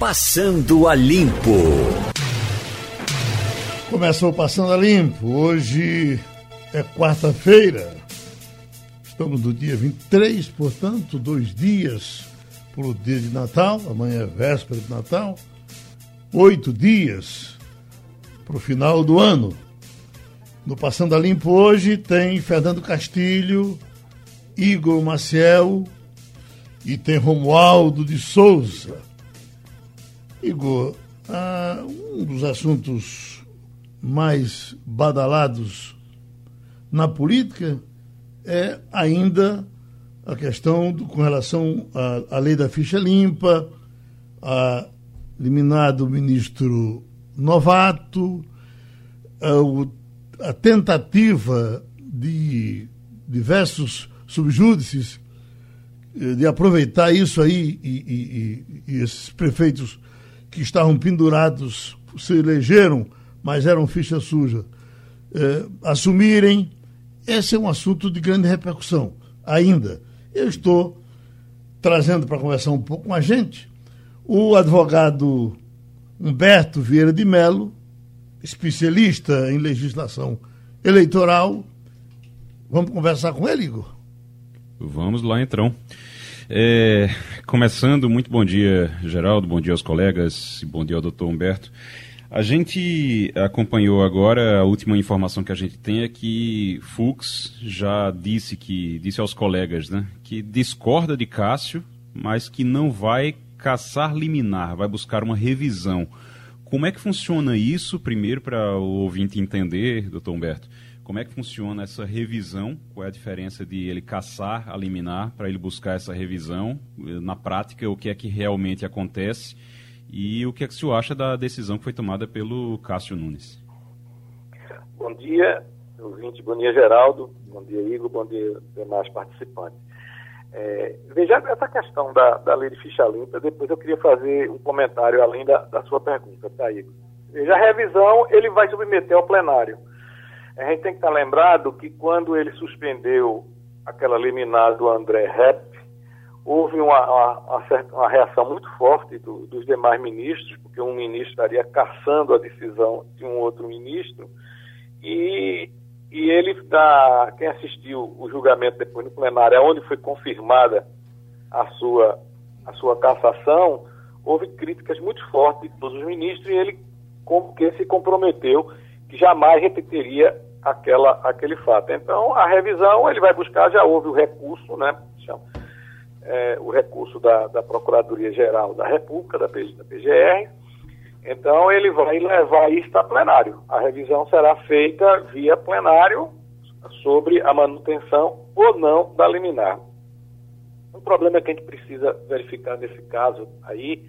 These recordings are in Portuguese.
Passando a Limpo. Começou Passando a Limpo. Hoje é quarta-feira. Estamos no dia 23, portanto, dois dias para o dia de Natal. Amanhã é véspera de Natal. Oito dias para o final do ano. No Passando a Limpo hoje tem Fernando Castilho, Igor Maciel e tem Romualdo de Souza. Igor, ah, um dos assuntos mais badalados na política é ainda a questão do, com relação à, à lei da ficha limpa, a eliminado o ministro Novato, a, a tentativa de diversos subjúdices eh, de aproveitar isso aí e, e, e, esses prefeitos que estavam pendurados se elegeram, mas eram ficha suja, eh, assumirem. Esse é um assunto de grande repercussão ainda. Eu estou trazendo para conversar um pouco com a gente o advogado Humberto Vieira de Melo, especialista em legislação eleitoral. Vamos conversar com ele, Igor? Vamos lá, então. É, começando, muito bom dia, Geraldo, bom dia aos colegas, bom dia ao doutor Humberto. A gente acompanhou agora, a última informação que a gente tem é que Fux já disse que disse aos colegas, né, que discorda de Cássio, mas que não vai caçar liminar, vai buscar uma revisão. Como é que funciona isso, primeiro, para o ouvinte entender, doutor Humberto? Como é que funciona essa revisão? Qual é a diferença de ele caçar a liminar para ele buscar essa revisão? Na prática, o que é que realmente acontece? E o que é que o senhor acha da decisão que foi tomada pelo Cássio Nunes? Bom dia, ouvinte, bom dia, Geraldo, bom dia, Igor, bom dia, demais participantes. É, veja essa questão da, da lei de ficha limpa, depois eu queria fazer um comentário além da, da sua pergunta, tá, Igor? Veja, a revisão ele vai submeter ao plenário. A gente tem que estar lembrado que quando ele suspendeu aquela liminar do André Rep, houve uma, uma, uma reação muito forte do, dos demais ministros, porque um ministro estaria caçando a decisão de um outro ministro, e, e ele, da, quem assistiu o julgamento depois no plenário, é onde foi confirmada a sua, a sua cassação, houve críticas muito fortes de todos os ministros, e ele como que se comprometeu que jamais repetiria aquela, aquele fato. Então, a revisão ele vai buscar, já houve o recurso, né? Chama, é, o recurso da, da Procuradoria-Geral da República, da, PG, da PGR. Então, ele vai levar isso a plenário. A revisão será feita via plenário sobre a manutenção ou não da liminar. Um problema que a gente precisa verificar nesse caso aí,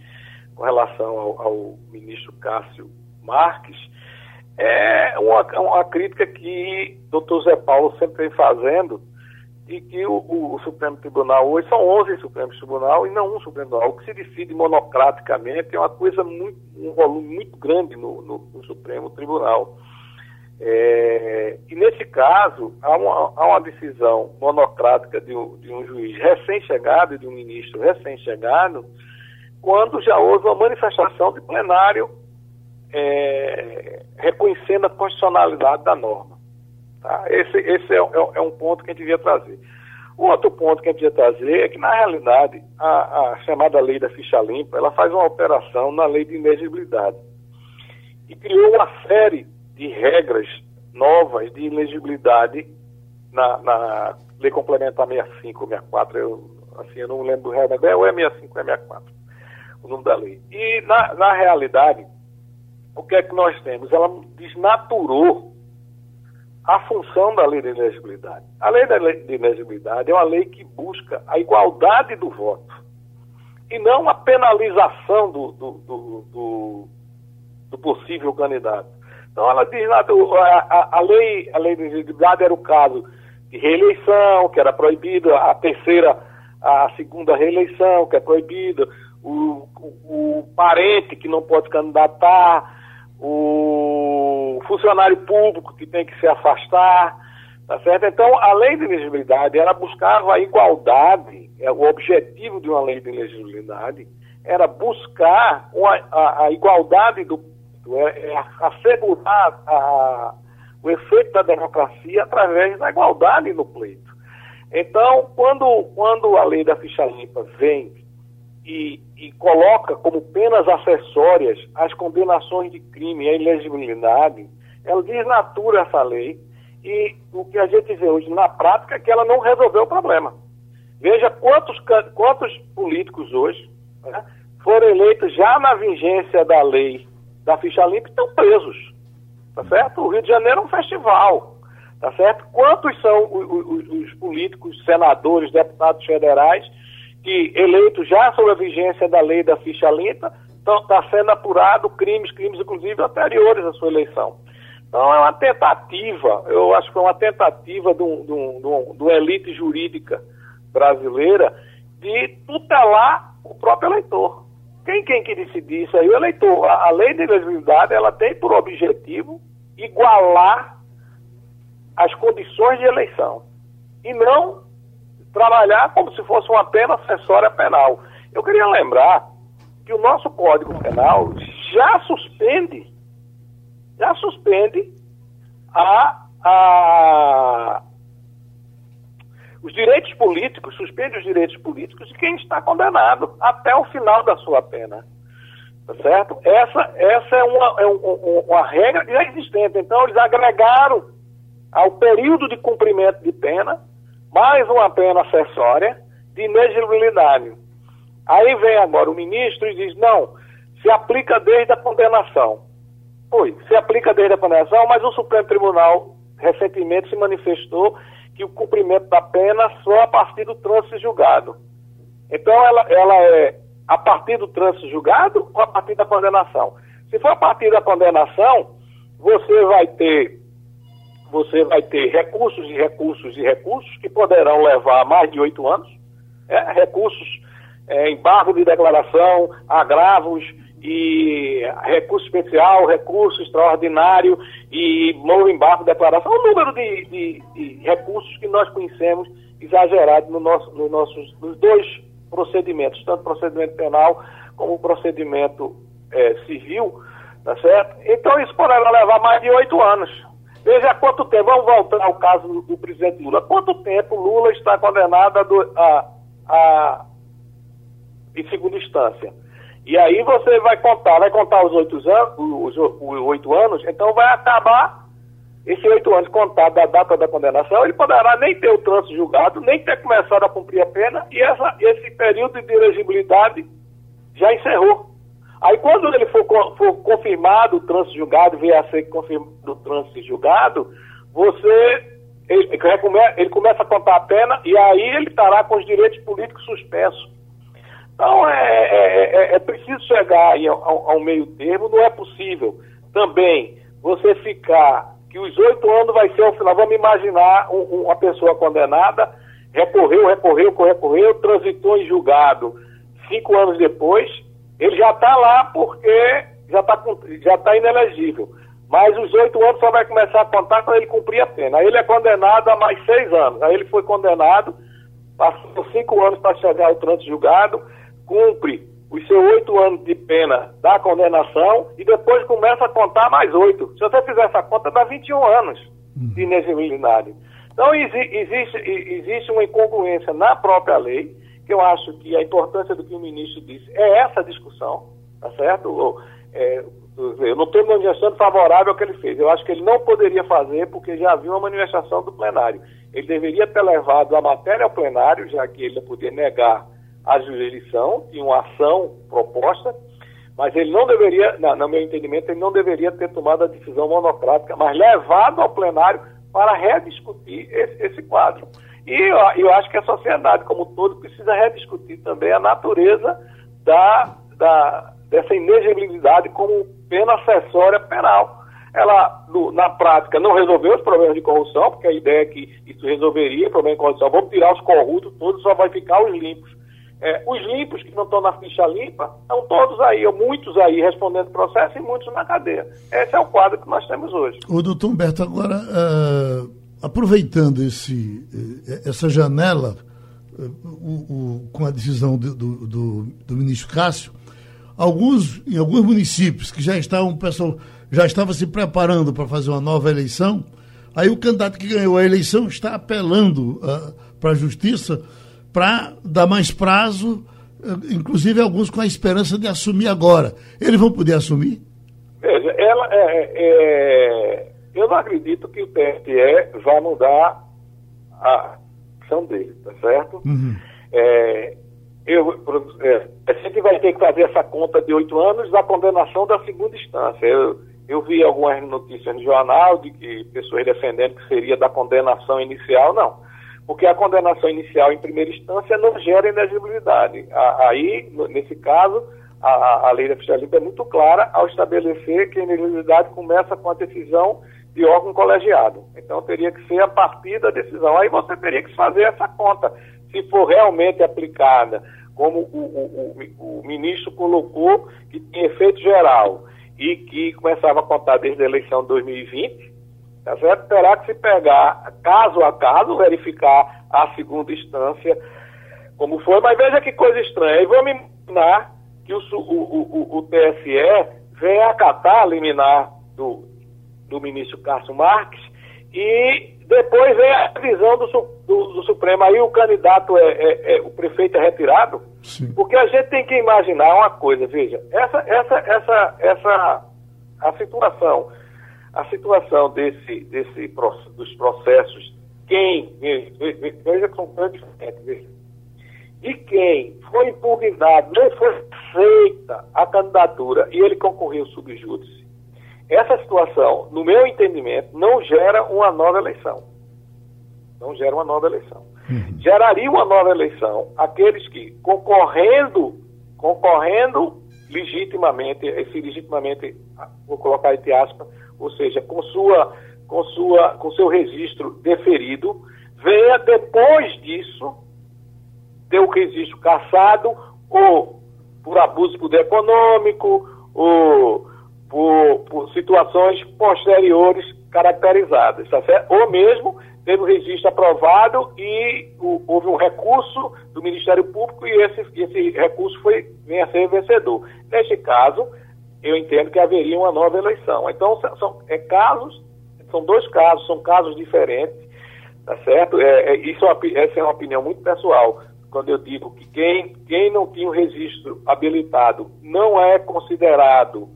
com relação ao, ao ministro Cássio Marques, é uma, uma crítica que o doutor Zé Paulo sempre vem fazendo, de que o, o, o, Supremo Tribunal hoje são 11 Supremos Tribunal e não um Supremo Tribunal. O que se decide monocraticamente é uma coisa muito, um volume muito grande no, no, no Supremo Tribunal. É, e nesse caso, há uma, há uma decisão monocrática de um, de um juiz recém-chegado, de um ministro recém-chegado, quando já houve uma manifestação de plenário é, reconhecendo a constitucionalidade da norma. Tá? Esse, esse é, é, é, um ponto que a gente devia trazer. O outro ponto que a gente devia trazer é que, na realidade, a, a chamada lei da ficha limpa, ela faz uma alteração na lei de inegibilidade e criou uma série de regras novas de inegibilidade na, na lei complementar 65 ou 64, eu, assim, eu não lembro realmente, é ou é 65 ou é 64, o nome da lei. E, na, na realidade, o que é que nós temos? Ela desnaturou a função da lei de elegibilidade. A lei de elegibilidade é uma lei que busca a igualdade do voto e não a penalização do, do, do, do, do possível candidato. Então, ela desnaturou. A, a, a, lei, a lei de elegibilidade era o caso de reeleição, que era proibida, a terceira, a segunda reeleição, que é proibida, o, o, o parente que não pode candidatar, o funcionário público que tem que se afastar, tá certo? Então, a lei de elegibilidade, ela buscava a igualdade, é, o objetivo de uma lei de elegibilidade era buscar uma, a, a, igualdade do é, é assegurar a, o efeito da democracia através da igualdade no pleito. Então, quando, quando a lei da ficha limpa vem e, e coloca como penas acessórias as condenações de crime e a ilegibilidade, ela desnatura essa lei e o que a gente vê hoje na prática é que ela não resolveu o problema. Veja quantos, quantos políticos hoje né, foram eleitos já na vigência da lei da ficha limpa e estão presos. Tá certo? O Rio de Janeiro é um festival. Tá certo? Quantos são os, os, os políticos, senadores, deputados federais que, eleitos já sob a vigência da lei da ficha limpa, está sendo apurado crimes, crimes inclusive anteriores à sua eleição. Então é uma tentativa, eu acho que é uma tentativa de, um, de, um, de uma elite jurídica brasileira de tutelar o próprio eleitor. Quem, quem que decidir isso aí? O eleitor. A, a lei de elegibilidade, ela tem por objetivo igualar as condições de eleição e não trabalhar como se fosse uma pena acessória penal. Eu queria lembrar que o nosso Código Penal já suspende, já suspende a, a, os direitos políticos, suspende os direitos políticos de quem está condenado até o final da sua pena. Tá certo? Essa, essa é, uma, é um, uma regra já existente. Então, eles agregaram ao período de cumprimento de pena mais uma pena acessória de inegibilidade. Aí vem agora o ministro e diz: não, se aplica desde a condenação. Foi, se aplica desde a condenação, mas o Supremo Tribunal recentemente se manifestou que o cumprimento da pena só a partir do trânsito julgado. Então, ela, ela é a partir do trânsito julgado ou a partir da condenação? Se for a partir da condenação, você vai ter você vai ter recursos e recursos e recursos que poderão levar mais de oito anos, é, recursos, é, embargo de declaração, agravos e recurso especial, recurso extraordinário e novo embargo de declaração, o número de, de, de, recursos que nós conhecemos exagerado no nosso, no nossos, nos dois procedimentos, tanto procedimento penal como procedimento é, civil, tá certo? Então isso poderá levar mais de oito anos. Veja quanto tempo, vamos voltar ao caso do, presidente Lula. Quanto tempo Lula está condenado a, a, a, em segunda instância? E aí você vai contar, vai contar os oito anos, os, os oito anos, então vai acabar esses oito anos contados da data da condenação, ele poderá nem ter o trânsito julgado, nem ter começado a cumprir a pena, e essa, esse período de elegibilidade já encerrou. Aí quando ele for, for confirmado o trânsito julgado, vier a ser confirmado o trânsito julgado, você ele, ele, começa a contar a pena e aí ele estará com os direitos políticos suspensos. Então é, é, é, é preciso chegar ao, ao, meio termo, não é possível também você ficar que os oito anos vai ser o final. Vamos imaginar um, uma pessoa condenada, recorreu, recorreu, recorreu, transitou em julgado cinco anos depois, ele já está lá porque já está já tá inelegível. Mas os oito anos só vai começar a contar quando ele cumprir a pena. Aí ele é condenado a mais seis anos. Aí ele foi condenado, passou cinco anos para chegar ao trânsito julgado, cumpre os seus oito anos de pena da condenação e depois começa a contar mais oito. Se você fizer essa conta, dá 21 anos de inexigibilidade. Então existe, existe uma incongruência na própria lei que eu acho que a importância do que o ministro disse é essa discussão, tá certo? É, eu não estou manifestando favorável ao que ele fez. Eu acho que ele não poderia fazer porque já havia uma manifestação do plenário. Ele deveria ter levado a matéria ao plenário, já que ele não podia negar a jurisdição, tinha uma ação proposta, mas ele não deveria, no meu entendimento, ele não deveria ter tomado a decisão monocrática, mas levado ao plenário para rediscutir esse, esse quadro. E eu, acho que a sociedade como um todo precisa rediscutir também a natureza da, da, dessa inegibilidade como pena acessória penal. Ela, no, na prática, não resolveu os problemas de corrupção, porque a ideia é que isso resolveria o problema de corrupção. Vamos tirar os corruptos todos, só vai ficar os limpos. É, os limpos que não estão na ficha limpa estão todos aí, ou muitos aí respondendo processo e muitos na cadeia. Esse é o quadro que nós temos hoje. O doutor Humberto, agora. Uh aproveitando esse, eh, essa janela o, o, com a decisão do, do, do, ministro Cássio, alguns, em alguns municípios que já estavam, pessoal, já estava se preparando para fazer uma nova eleição, aí o candidato que ganhou a eleição está apelando uh, para a justiça para dar mais prazo, inclusive alguns com a esperança de assumir agora. Eles vão poder assumir? Veja, ela, é, é, eu não acredito que o TSE vá mudar a ação dele, tá certo? Uhum. É, eu, é, a gente vai ter que fazer essa conta de oito anos da condenação da segunda instância. Eu, eu vi algumas notícias no jornal de que pessoas defendendo que seria da condenação inicial, não. Porque a condenação inicial em primeira instância não gera inegibilidade. Aí, nesse caso, a, a lei da fiscalidade é muito clara ao estabelecer que a inelegibilidade começa com a decisão de órgão colegiado. Então teria que ser a partir da decisão. Aí você teria que fazer essa conta. Se for realmente aplicada, como o, o, o, o ministro colocou, que tem efeito geral e que começava a contar desde a eleição de 2020, tá certo? terá que se pegar caso a caso, verificar a segunda instância como foi. Mas veja que coisa estranha. E vamos imaginar que o, o, o, o TSE venha acatar a liminar do, do ministro Cássio Marques e depois vem a visão do, do, do, Supremo. Aí o candidato é, é, é, o prefeito é retirado, Sim. porque a gente tem que imaginar uma coisa, veja, essa, essa, essa, essa a situação, a situação desse, desse dos processos, quem, veja que são tão diferentes, veja, de quem foi impugnado, não foi feita a candidatura e ele concorreu subjúdice, essa situação, no meu entendimento, não gera uma nova eleição. Não gera uma nova eleição. Uhum. Geraria uma nova eleição aqueles que, concorrendo, concorrendo legitimamente, esse legitimamente, vou colocar entre aspas, ou seja, com sua, com sua, com seu registro deferido, venha depois disso ter o registro cassado ou por abuso de poder econômico, ou por, por situações posteriores caracterizadas, tá certo? Ou mesmo teve o registro aprovado e o, houve um recurso do Ministério Público e esse, esse recurso foi, vem a ser vencedor. Neste caso, eu entendo que haveria uma nova eleição. Então, são é, casos, são dois casos, são casos diferentes, tá certo? É, é, isso é essa é uma opinião muito pessoal quando eu digo que quem, quem não tinha o registro habilitado não é considerado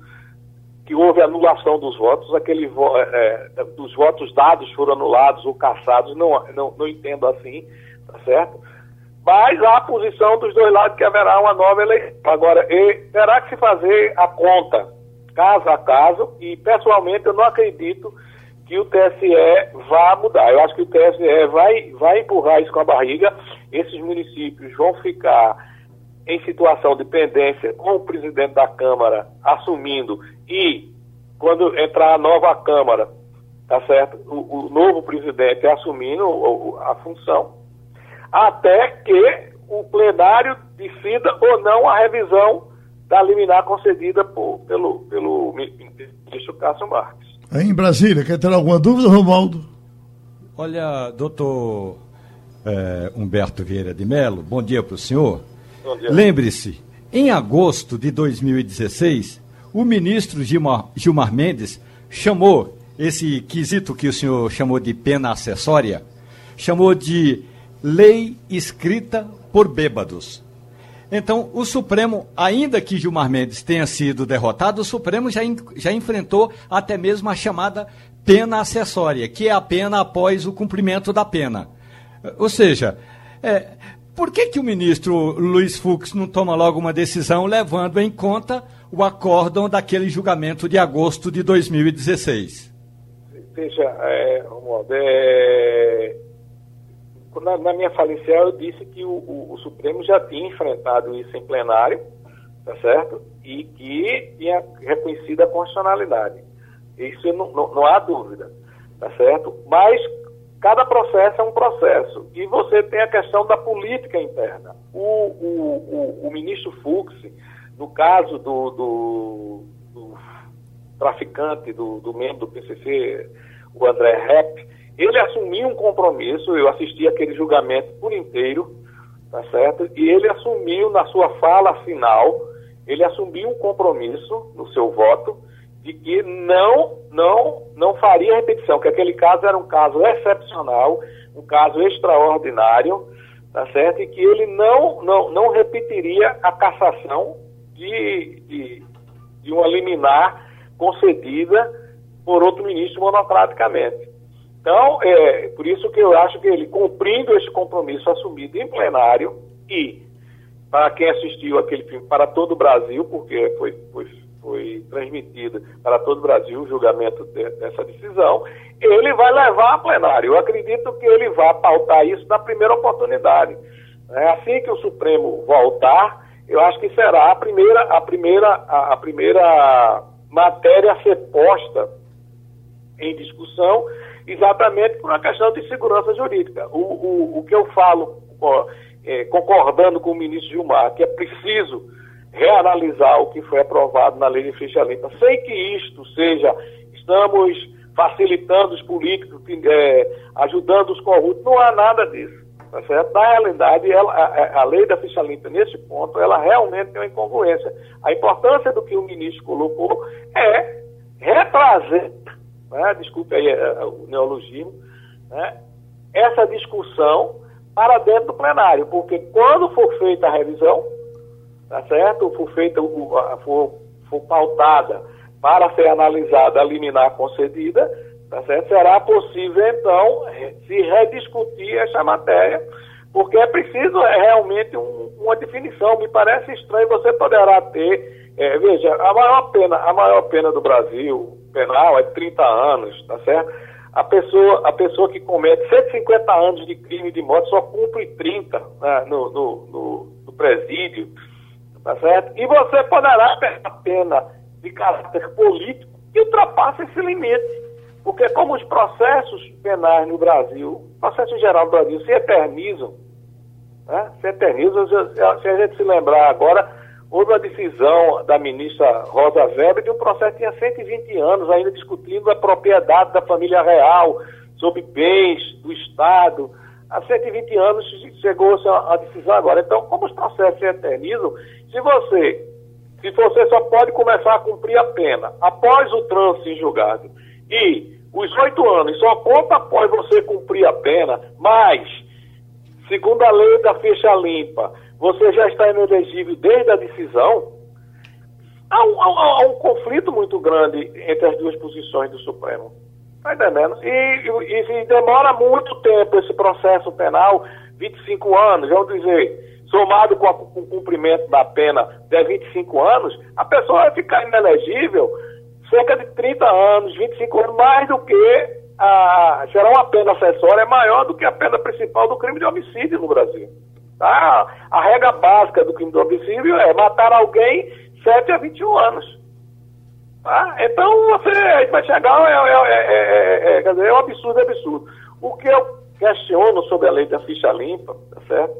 que houve anulação dos votos, aquele é, é, dos votos dados foram anulados ou cassados, não, não, não entendo assim, tá certo? Mas há a posição dos dois lados que haverá uma nova eleição. Agora, terá que se fazer a conta, caso a caso, e pessoalmente eu não acredito que o TSE vá mudar. Eu acho que o TSE vai, vai empurrar isso com a barriga. Esses municípios vão ficar em situação de pendência com o presidente da Câmara assumindo e quando entrar a nova Câmara, tá certo? O, o novo presidente assumindo a função, até que o plenário decida ou não a revisão da liminar concedida por, pelo, pelo ministro Cássio Marques. Aí em Brasília, quer ter alguma dúvida, Romualdo? Olha, doutor é, Humberto Vieira de Mello, bom dia para o senhor. Lembre-se, em agosto de 2016, o ministro Gilmar, Gilmar Mendes chamou esse quesito que o senhor chamou de pena acessória, chamou de lei escrita por bêbados. Então, o Supremo, ainda que Gilmar Mendes tenha sido derrotado, o Supremo já, já enfrentou até mesmo a chamada pena acessória, que é a pena após o cumprimento da pena. Ou seja, é, por que, que o ministro Luiz Fux não toma logo uma decisão levando em conta o acórdão daquele julgamento de agosto de 2016? Veja, é, Romualdo, é, na, na, minha fala inicial eu disse que o, o, o, Supremo já tinha enfrentado isso em plenário, tá certo? E que tinha reconhecido a constitucionalidade. Isso não, não, não há dúvida, tá certo? Mas Cada processo é um processo. E você tem a questão da política interna. O, o, o, o ministro Fux, no caso do, do, do traficante, do, do, membro do PCC, o André Rep, ele assumiu um compromisso, eu assisti aquele julgamento por inteiro, tá certo? E ele assumiu na sua fala final, ele assumiu um compromisso no seu voto de que não, não, não faria repetição, que aquele caso era um caso excepcional, um caso extraordinário, tá certo? E que ele não, não, não repetiria a cassação de, de, de uma liminar concedida por outro ministro monocraticamente. Então, é por isso que eu acho que ele, cumprindo esse compromisso assumido em plenário e, para quem assistiu aquele filme, para todo o Brasil, porque foi, foi, foi transmitido para todo o Brasil o julgamento de, dessa decisão, ele vai levar a plenário. Eu acredito que ele vai pautar isso na primeira oportunidade. É assim que o Supremo voltar, eu acho que será a primeira, a primeira, a, a primeira matéria a ser posta em discussão exatamente por uma questão de segurança jurídica. O, o, o que eu falo, ó, é, concordando com o ministro Gilmar, que é preciso reanalisar o que foi aprovado na lei de ficha limpa, sem que isto seja, estamos facilitando os políticos, é, ajudando os corruptos, não há nada disso. Tá certo? Na realidade, ela, a, a, lei da ficha limpa, nesse ponto, ela realmente tem uma incongruência. A importância do que o ministro colocou é retrazer né, desculpe aí é, é, o neologismo, né, essa discussão para dentro do plenário, porque quando for feita a revisão, tá certo? For feita, for, for pautada para ser analisada a liminar concedida, tá certo? Será possível, então, se rediscutir essa matéria, porque é preciso é, realmente um, uma definição. Me parece estranho, você poderá ter, é, veja, a maior pena, a maior pena do Brasil, penal é de 30 anos, tá certo? A pessoa, a pessoa que comete 150 anos de crime de morte só cumpre 30 né, no, no, no, no, presídio, tá certo? E você poderá a pena de caráter político que ultrapassa esse limite. Porque como os processos penais no Brasil, processos geral no Brasil, se eternizam, né? se eternizam, se a gente se lembrar agora, houve a decisão da ministra Rosa Weber de um processo que tinha 120 anos, ainda discutindo a propriedade da família real sobre bens do Estado. Há 120 anos chegou-se a, decisão agora. Então, como os processos se eternizam, se você, se você só pode começar a cumprir a pena após o trânsito em julgado e os oito anos só conta após você cumprir a pena, mas, segundo a lei da ficha limpa, você já está inelegível desde a decisão, há um, há, há um, conflito muito grande entre as duas posições do Supremo. Está entendendo? E, e, e, demora muito tempo esse processo penal, 25 anos, vamos dizer, somado com, a, com o cumprimento da pena de 25 anos, a pessoa vai ficar inelegível cerca de 30 anos, 25 anos, mais do que a, será uma pena acessória maior do que a pena principal do crime de homicídio no Brasil. Tá? A regra básica do crime de homicídio é matar alguém 7 a 21 anos. Tá? Então você vai chegar, é, é, é, quer dizer, é um absurdo, é absurdo. O que eu questiono sobre a lei da ficha limpa, tá certo?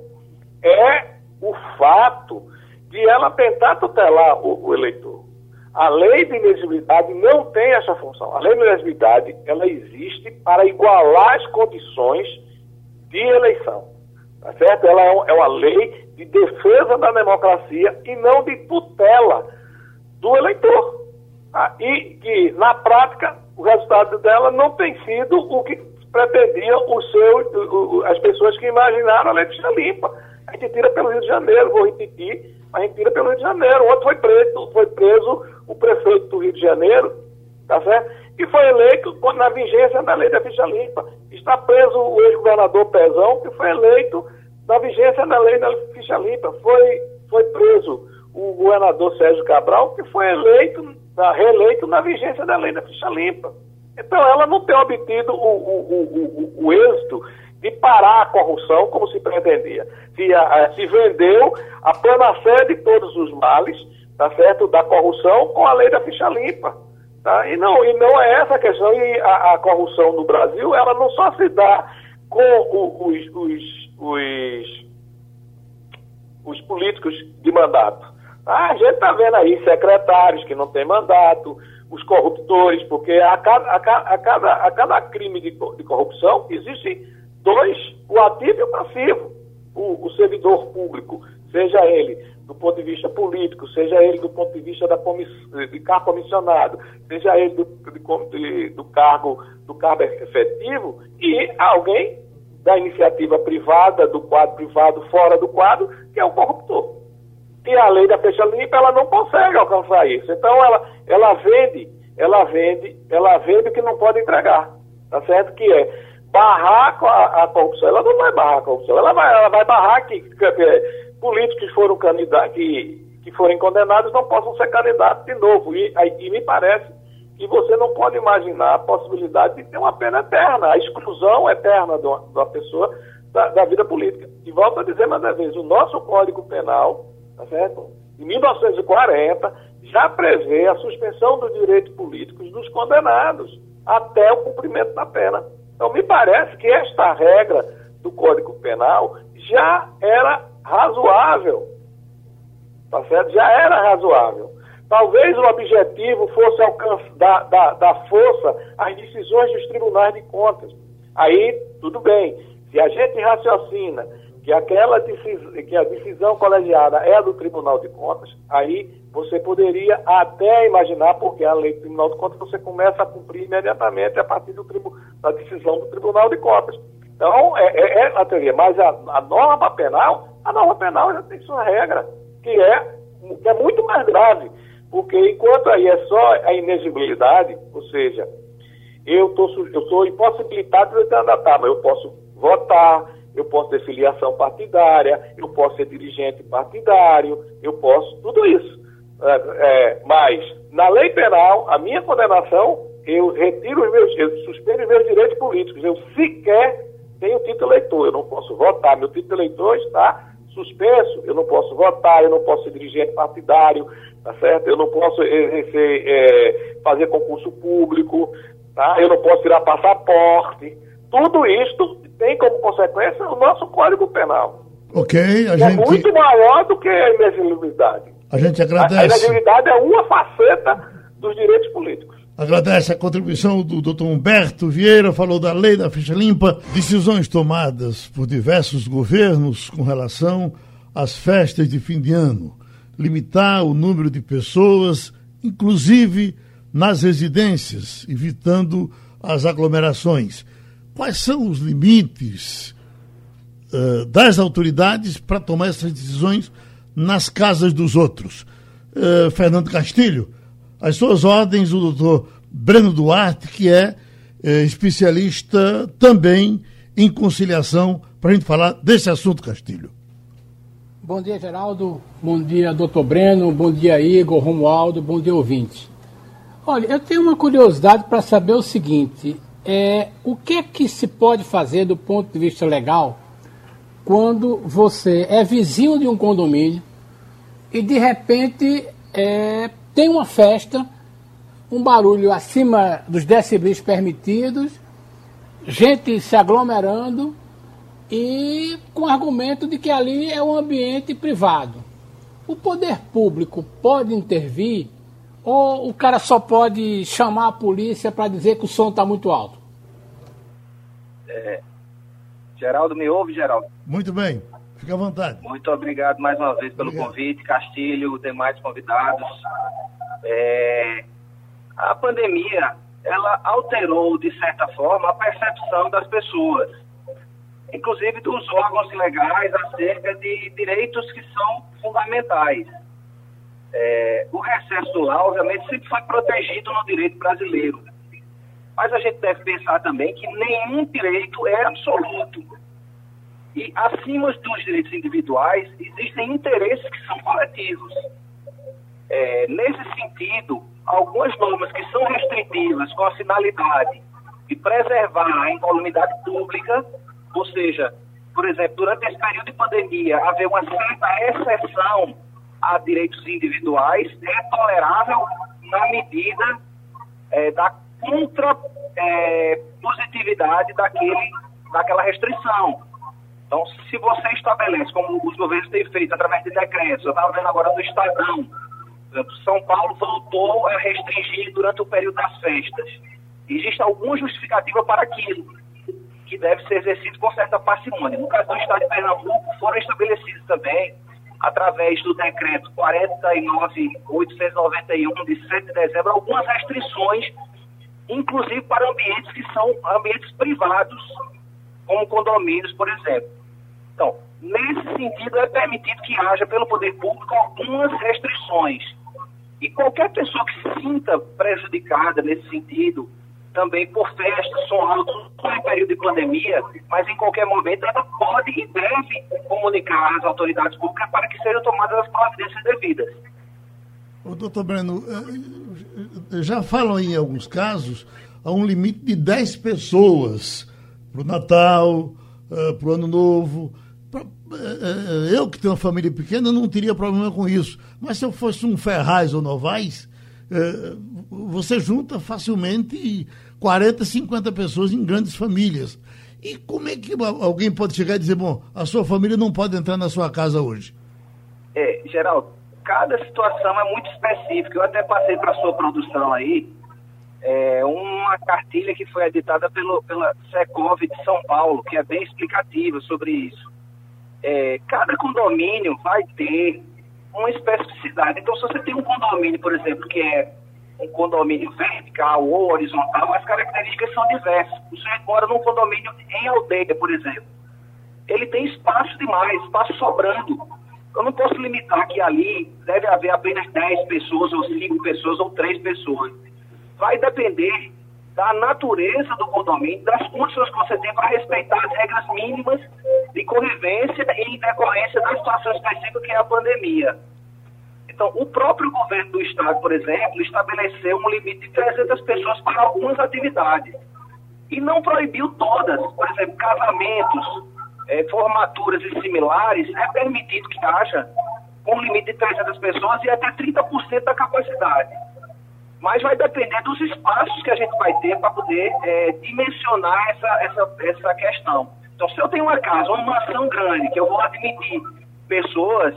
É o fato de ela tentar tutelar o, o eleitor. A lei de elegibilidade não tem essa função. A lei de elegibilidade, ela existe para igualar as condições de eleição. Tá certo? Ela é, é uma lei de defesa da democracia e não de tutela do eleitor. Tá? E que, na prática, o resultado dela não tem sido o que pretendiam seus, as pessoas que imaginaram a de limpa. A gente tira pelo Rio de Janeiro, vou repetir, a gente tira pelo Rio de Janeiro. Ontem foi preso, foi preso o prefeito do Rio de Janeiro, tá certo? Que foi eleito na vigência da lei da ficha limpa. Está preso o ex-governador Pezão, que foi eleito na vigência da lei da ficha limpa. Foi, foi preso o governador Sérgio Cabral, que foi eleito, reeleito na vigência da lei da ficha limpa. Então ela não tem obtido o, o, o, o êxito de parar a corrupção como se pretendia. Se, a, se vendeu a panacea de todos os males, tá certo, da corrupção com a lei da ficha limpa. Tá? E, não, e não é essa a questão. E a, a corrupção no Brasil, ela não só se dá com os, os os, os políticos de mandato. Ah, a gente está vendo aí secretários que não têm mandato, os corruptores, porque a cada, a a cada, a cada crime de, de corrupção existem dois, o ativo e o passivo. o, o servidor público, seja ele do ponto de vista político, seja ele do ponto de vista da comiss... de cargo comissionado, seja ele do, de, do, cargo do cargo efetivo, e alguém da iniciativa privada, do quadro privado fora do quadro, que é o corruptor. E a lei da fecha limpa, ela não consegue alcançar isso. Então ela, ela vende, ela vende, ela vende o que não pode entregar. Tá certo? Que é barrar a, a corrupção. Ela não vai barrar a corrupção, ela vai, ela vai barrar que, que, que políticos que foram candidatos, que, que forem condenados não possam ser candidatos de novo. E, e me parece que você não pode imaginar a possibilidade de ter uma pena eterna, a exclusão eterna de uma, de uma pessoa da, da, vida política. E volto a dizer mais uma vez, o nosso Código Penal, tá certo? De 1940, já prevê a suspensão dos direitos políticos dos condenados até o cumprimento da pena. Então, me parece que esta regra do Código Penal já era razoável. Tá certo? Já era razoável. Talvez o objetivo fosse alcançar, da, da força as decisões dos tribunais de contas. Aí, tudo bem. Se a gente raciocina que aquela que a decisão colegiada é a do Tribunal de Contas, aí você poderia até imaginar, porque a lei do Tribunal de Contas você começa a cumprir imediatamente a partir do, da decisão do Tribunal de Contas. Então, é, é, é a teoria, mas a, a norma penal a norma penal já tem sua regra, que é, que é muito mais grave, porque enquanto aí é só a inexigibilidade, ou seja, eu, tô, eu sou impossibilitado de candidatar, mas eu posso votar, eu posso ter filiação partidária, eu posso ser dirigente partidário, eu posso, tudo isso. É, é, mas, na lei penal, a minha condenação, eu retiro os meus, eu suspendo os meus direitos políticos, eu sequer tenho título eleitor, eu não posso votar, meu título eleitor está suspenso, eu não posso votar, eu não posso ser dirigente partidário, tá certo? Eu não posso exercer, é, fazer concurso público, tá? Eu não posso tirar passaporte. Tudo isto tem como consequência o nosso Código Penal. Ok, a é gente... É muito maior do que a inexigibilidade. A gente agradece. A inexigibilidade é uma faceta dos direitos políticos. Agradece a contribuição do Dr. Humberto Vieira, falou da lei da ficha limpa, decisões tomadas por diversos governos com relação às festas de fim de ano, limitar o número de pessoas, inclusive nas residências, evitando as aglomerações. Quais são os limites uh, das autoridades para tomar essas decisões nas casas dos outros? Uh, Fernando Castilho, as suas ordens, o doutor Breno Duarte, que é, é especialista também em conciliação, para a gente falar desse assunto, Castilho. Bom dia, Geraldo. Bom dia, doutor Breno. Bom dia, Igor, Romualdo. Bom dia, ouvinte. Olha, eu tenho uma curiosidade para saber o seguinte: é, o que é que se pode fazer do ponto de vista legal quando você é vizinho de um condomínio e de repente é, tem uma festa, um barulho acima dos decibéis permitidos, gente se aglomerando e com argumento de que ali é um ambiente privado. O poder público pode intervir ou o cara só pode chamar a polícia para dizer que o som está muito alto? É, Geraldo, me ouve, Geraldo? Muito bem, fica à vontade. Muito obrigado mais uma vez pelo obrigado. convite, Castilho, demais convidados. É, a pandemia, ela alterou, de certa forma, a percepção das pessoas, inclusive dos órgãos legais acerca de direitos que são fundamentais. É, o recesso lá, obviamente, sempre foi protegido no direito brasileiro. Mas a gente deve pensar também que nenhum direito é absoluto. E acima dos direitos individuais, existem interesses que são coletivos. É, nesse sentido, algumas normas que são restritivas com a finalidade de preservar a incolumidade pública, ou seja, por exemplo, durante esse período de pandemia, haver uma certa exceção a direitos individuais é tolerável na medida é, da contra-positividade é, daquele, daquela restrição. Então, se você estabelece, como os governos têm feito através de decretos, eu estava vendo agora no Estadão, são Paulo voltou a restringir durante o período das festas. Existe alguma justificativa para aquilo. que deve ser exercido com certa parcimônia. No caso do Estado de Pernambuco, foram estabelecidos também, através do decreto 49.891, de 7 de dezembro, algumas restrições, inclusive para ambientes que são ambientes privados, como condomínios, por exemplo. Então, nesse sentido, é permitido que haja, pelo poder público, algumas restrições. E qualquer pessoa que se sinta prejudicada nesse sentido, também por festas, som alto, não em período de pandemia, mas em qualquer momento ela pode e deve comunicar às autoridades públicas para que sejam tomadas as providências devidas. O doutor Breno, eh, já falam em alguns casos a um limite de 10 pessoas para o Natal, para o Ano Novo. Eu que tenho uma família pequena não teria problema com isso. Mas se eu fosse um Ferraz ou Novaes, você junta facilmente 40, 50 pessoas em grandes famílias. E como é que alguém pode chegar e dizer, bom, a sua família não pode entrar na sua casa hoje? É, Geraldo, cada situação é muito específica. Eu até passei para a sua produção aí é, uma cartilha que foi editada pelo, pela Secov de São Paulo, que é bem explicativa sobre isso. É, cada condomínio vai ter uma especificidade. Então, se você tem um condomínio, por exemplo, que é um condomínio vertical ou horizontal, as características são diversas. O senhor mora num condomínio em aldeia, por exemplo. Ele tem espaço demais, espaço sobrando. Eu não posso limitar que ali deve haver apenas 10 pessoas, ou 5 pessoas, ou 3 pessoas. Vai depender da natureza do condomínio, das condições que você tem para respeitar as regras mínimas de convivência em decorrência da situação específica que é a pandemia. Então, o próprio governo do estado, por exemplo, estabeleceu um limite de 300 pessoas para algumas atividades. E não proibiu todas. Por exemplo, casamentos, é, formaturas e similares, é permitido que haja um limite de 300 pessoas e até 30% da capacidade. Mas vai depender dos espaços que a gente vai ter para poder é, dimensionar essa, essa, essa questão. Então, se eu tenho uma casa, uma mansão grande, que eu vou admitir pessoas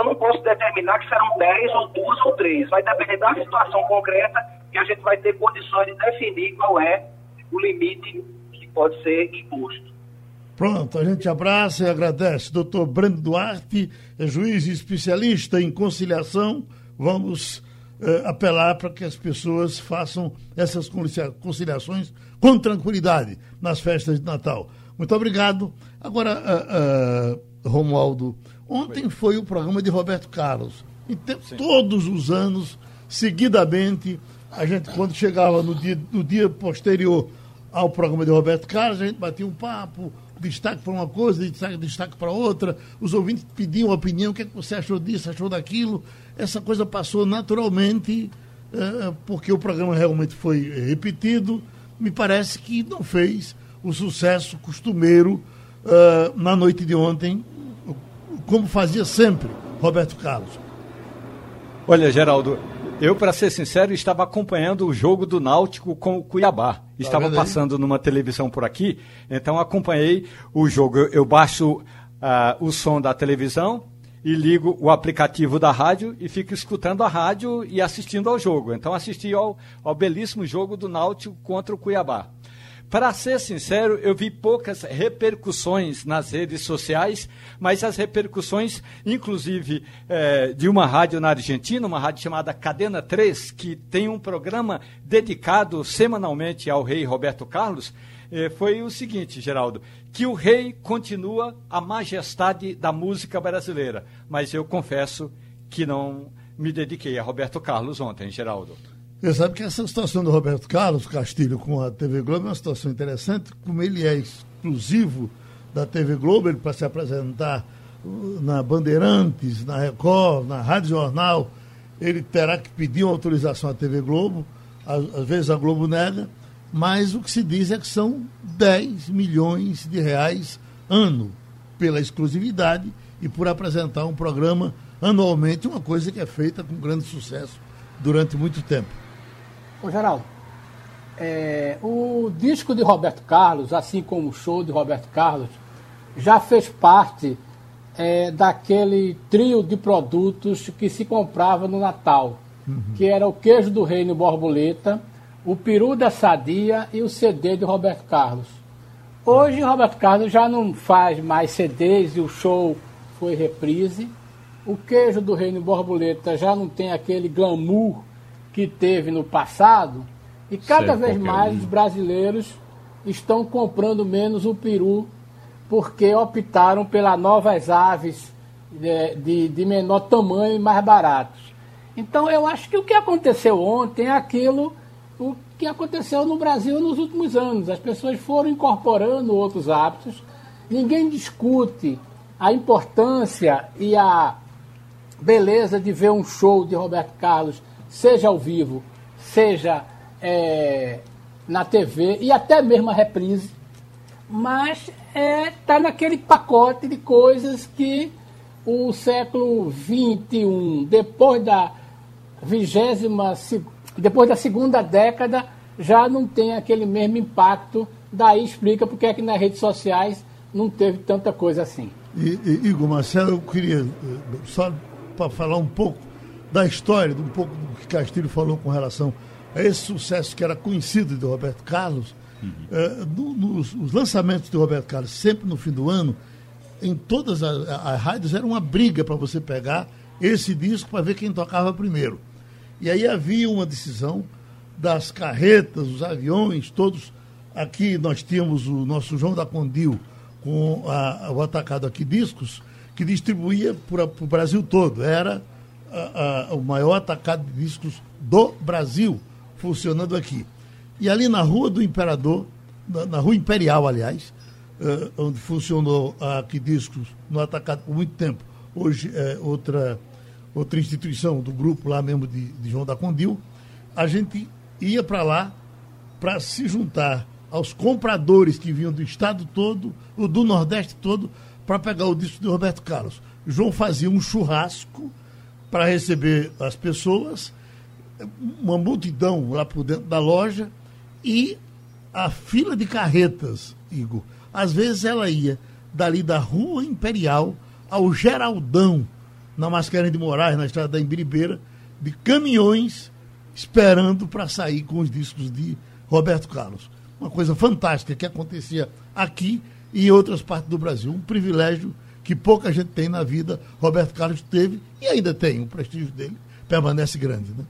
eu não posso determinar que serão 10 ou 2 ou 3. Vai depender da situação concreta que a gente vai ter condições de definir qual é o limite que pode ser imposto. Pronto, a gente abraça e agradece. Doutor Brando Duarte, é juiz especialista em conciliação. Vamos eh, apelar para que as pessoas façam essas conciliações com tranquilidade nas festas de Natal. Muito obrigado. Agora, uh, uh, Romualdo, Ontem foi o programa de Roberto Carlos. E todos os anos, seguidamente, a gente, quando chegava no dia, no dia posterior ao programa de Roberto Carlos, a gente batia um papo, destaque para uma coisa, destaque, destaque para outra. Os ouvintes pediam opinião, o que, é que você achou disso, achou daquilo. Essa coisa passou naturalmente, é, porque o programa realmente foi repetido. Me parece que não fez o sucesso costumeiro uh, na noite de ontem, como fazia sempre Roberto Carlos. Olha, Geraldo, eu, para ser sincero, estava acompanhando o jogo do Náutico com o Cuiabá. Tá estava passando numa televisão por aqui, então acompanhei o jogo. Eu, eu baixo uh, o som da televisão e ligo o aplicativo da rádio e fico escutando a rádio e assistindo ao jogo. Então assisti ao, ao belíssimo jogo do Náutico contra o Cuiabá. Para ser sincero, eu vi poucas repercussões nas redes sociais, mas as repercussões, inclusive, é, de uma rádio na Argentina, uma rádio chamada Cadena 3, que tem um programa dedicado semanalmente ao rei Roberto Carlos, é, foi o seguinte, Geraldo, que o rei continua a majestade da música brasileira, mas eu confesso que não me dediquei a Roberto Carlos ontem, Geraldo. Você sabe que essa situação do Roberto Carlos Castilho com a TV Globo é uma situação interessante, como ele é exclusivo da TV Globo, ele para se apresentar uh, na Bandeirantes, na Record, na Rádio Jornal, ele terá que pedir uma autorização à TV Globo, às, vezes a Globo nega, mas o que se diz é que são 10 milhões de reais ano pela exclusividade e por apresentar um programa anualmente, uma coisa que é feita com grande sucesso durante muito tempo. Ô, Geraldo, é, o disco de Roberto Carlos, assim como o show de Roberto Carlos, já fez parte é, daquele trio de produtos que se comprava no Natal, uhum. que era o queijo do reino borboleta, o peru da sadia e o CD de Roberto Carlos. Hoje Roberto Carlos já não faz mais CDs e o show foi reprise. O queijo do Reino Borboleta já não tem aquele glamour que teve no passado. E cada vez mais os brasileiros estão comprando menos o peru porque optaram pelas novas aves de, de, de menor tamanho e mais baratos. Então eu acho que o que aconteceu ontem é aquilo o que aconteceu no Brasil nos últimos anos. As pessoas foram incorporando outros hábitos. Ninguém discute a importância e a beleza de ver um show de Roberto Carlos, seja ao vivo, seja é, na TV e até mesmo a reprise. Mas está é, tá naquele pacote de coisas que o século XXI, depois da vigésima, depois da segunda década, já não tem aquele mesmo impacto. Daí explica porque é que nas redes sociais não teve tanta coisa assim. E, e, Igor Marcelo, eu queria, eh, só para falar um pouco da história, um pouco do que Castilho falou com relação a esse sucesso que era conhecido de Roberto Carlos. Uhum. Uh, no, nos, os lançamentos de Roberto Carlos, sempre no fim do ano, em todas as, as rádios, era uma briga para você pegar esse disco para ver quem tocava primeiro. E aí havia uma decisão das carretas, os aviões, todos. Aqui nós tínhamos o nosso João da Condil com a, o atacado aqui discos, que distribuía para o Brasil todo. Era a, a, o maior atacado de discos do Brasil funcionando aqui. E ali na Rua do Imperador, na, na Rua Imperial, aliás, uh, onde funcionou aqui discos no atacado por muito tempo, hoje é outra outra instituição do grupo lá mesmo de, de João da Condil, a gente ia para lá para se juntar aos compradores que vinham do estado todo, do Nordeste todo, para pegar o disco de Roberto Carlos. João fazia um churrasco para receber as pessoas, uma multidão lá por dentro da loja e a fila de carretas, Igor. Às vezes ela ia dali da Rua Imperial ao Geraldão, na Mascarenhas de Moraes, na estrada da Embiribeira, de caminhões esperando para sair com os discos de Roberto Carlos. Uma coisa fantástica que acontecia aqui e em outras partes do Brasil. Um privilégio que pouca gente tem na vida. Roberto Carlos teve e ainda tem. O prestígio dele permanece grande. Né?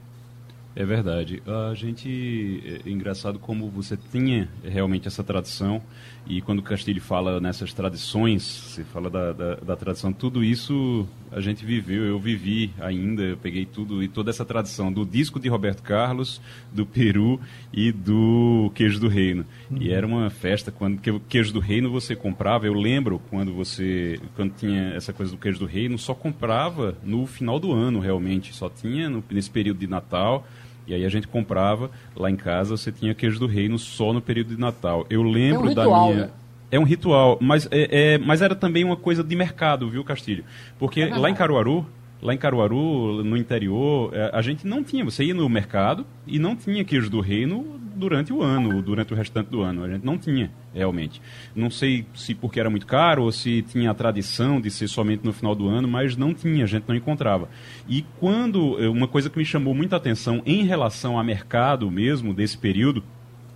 É verdade. A gente. É engraçado como você tinha realmente essa tradição, e quando Castilho fala nessas tradições, você fala da, da, da, tradição, tudo isso a gente viveu, eu vivi ainda, eu peguei tudo e toda essa tradição do disco de Roberto Carlos, do Peru e do Queijo do Reino. Uhum. E era uma festa, quando o Queijo do Reino você comprava, eu lembro quando você, quando tinha essa coisa do Queijo do Reino, só comprava no final do ano realmente, só tinha no, nesse período de Natal e aí a gente comprava lá em casa, você tinha queijo do reino só no período de Natal. Eu lembro é um ritual, da minha. Né? É um ritual, mas, é, é, mas era também uma coisa de mercado, viu, Castilho? Porque é lá em Caruaru, lá em Caruaru, no interior, é, a gente não tinha. Você ia no mercado e não tinha queijo do reino durante o ano, durante o restante do ano. A gente não tinha, realmente. Não sei se porque era muito caro ou se tinha a tradição de ser somente no final do ano, mas não tinha, a gente não encontrava. E quando, eh, uma coisa que me chamou muita atenção em relação a mercado mesmo, desse período,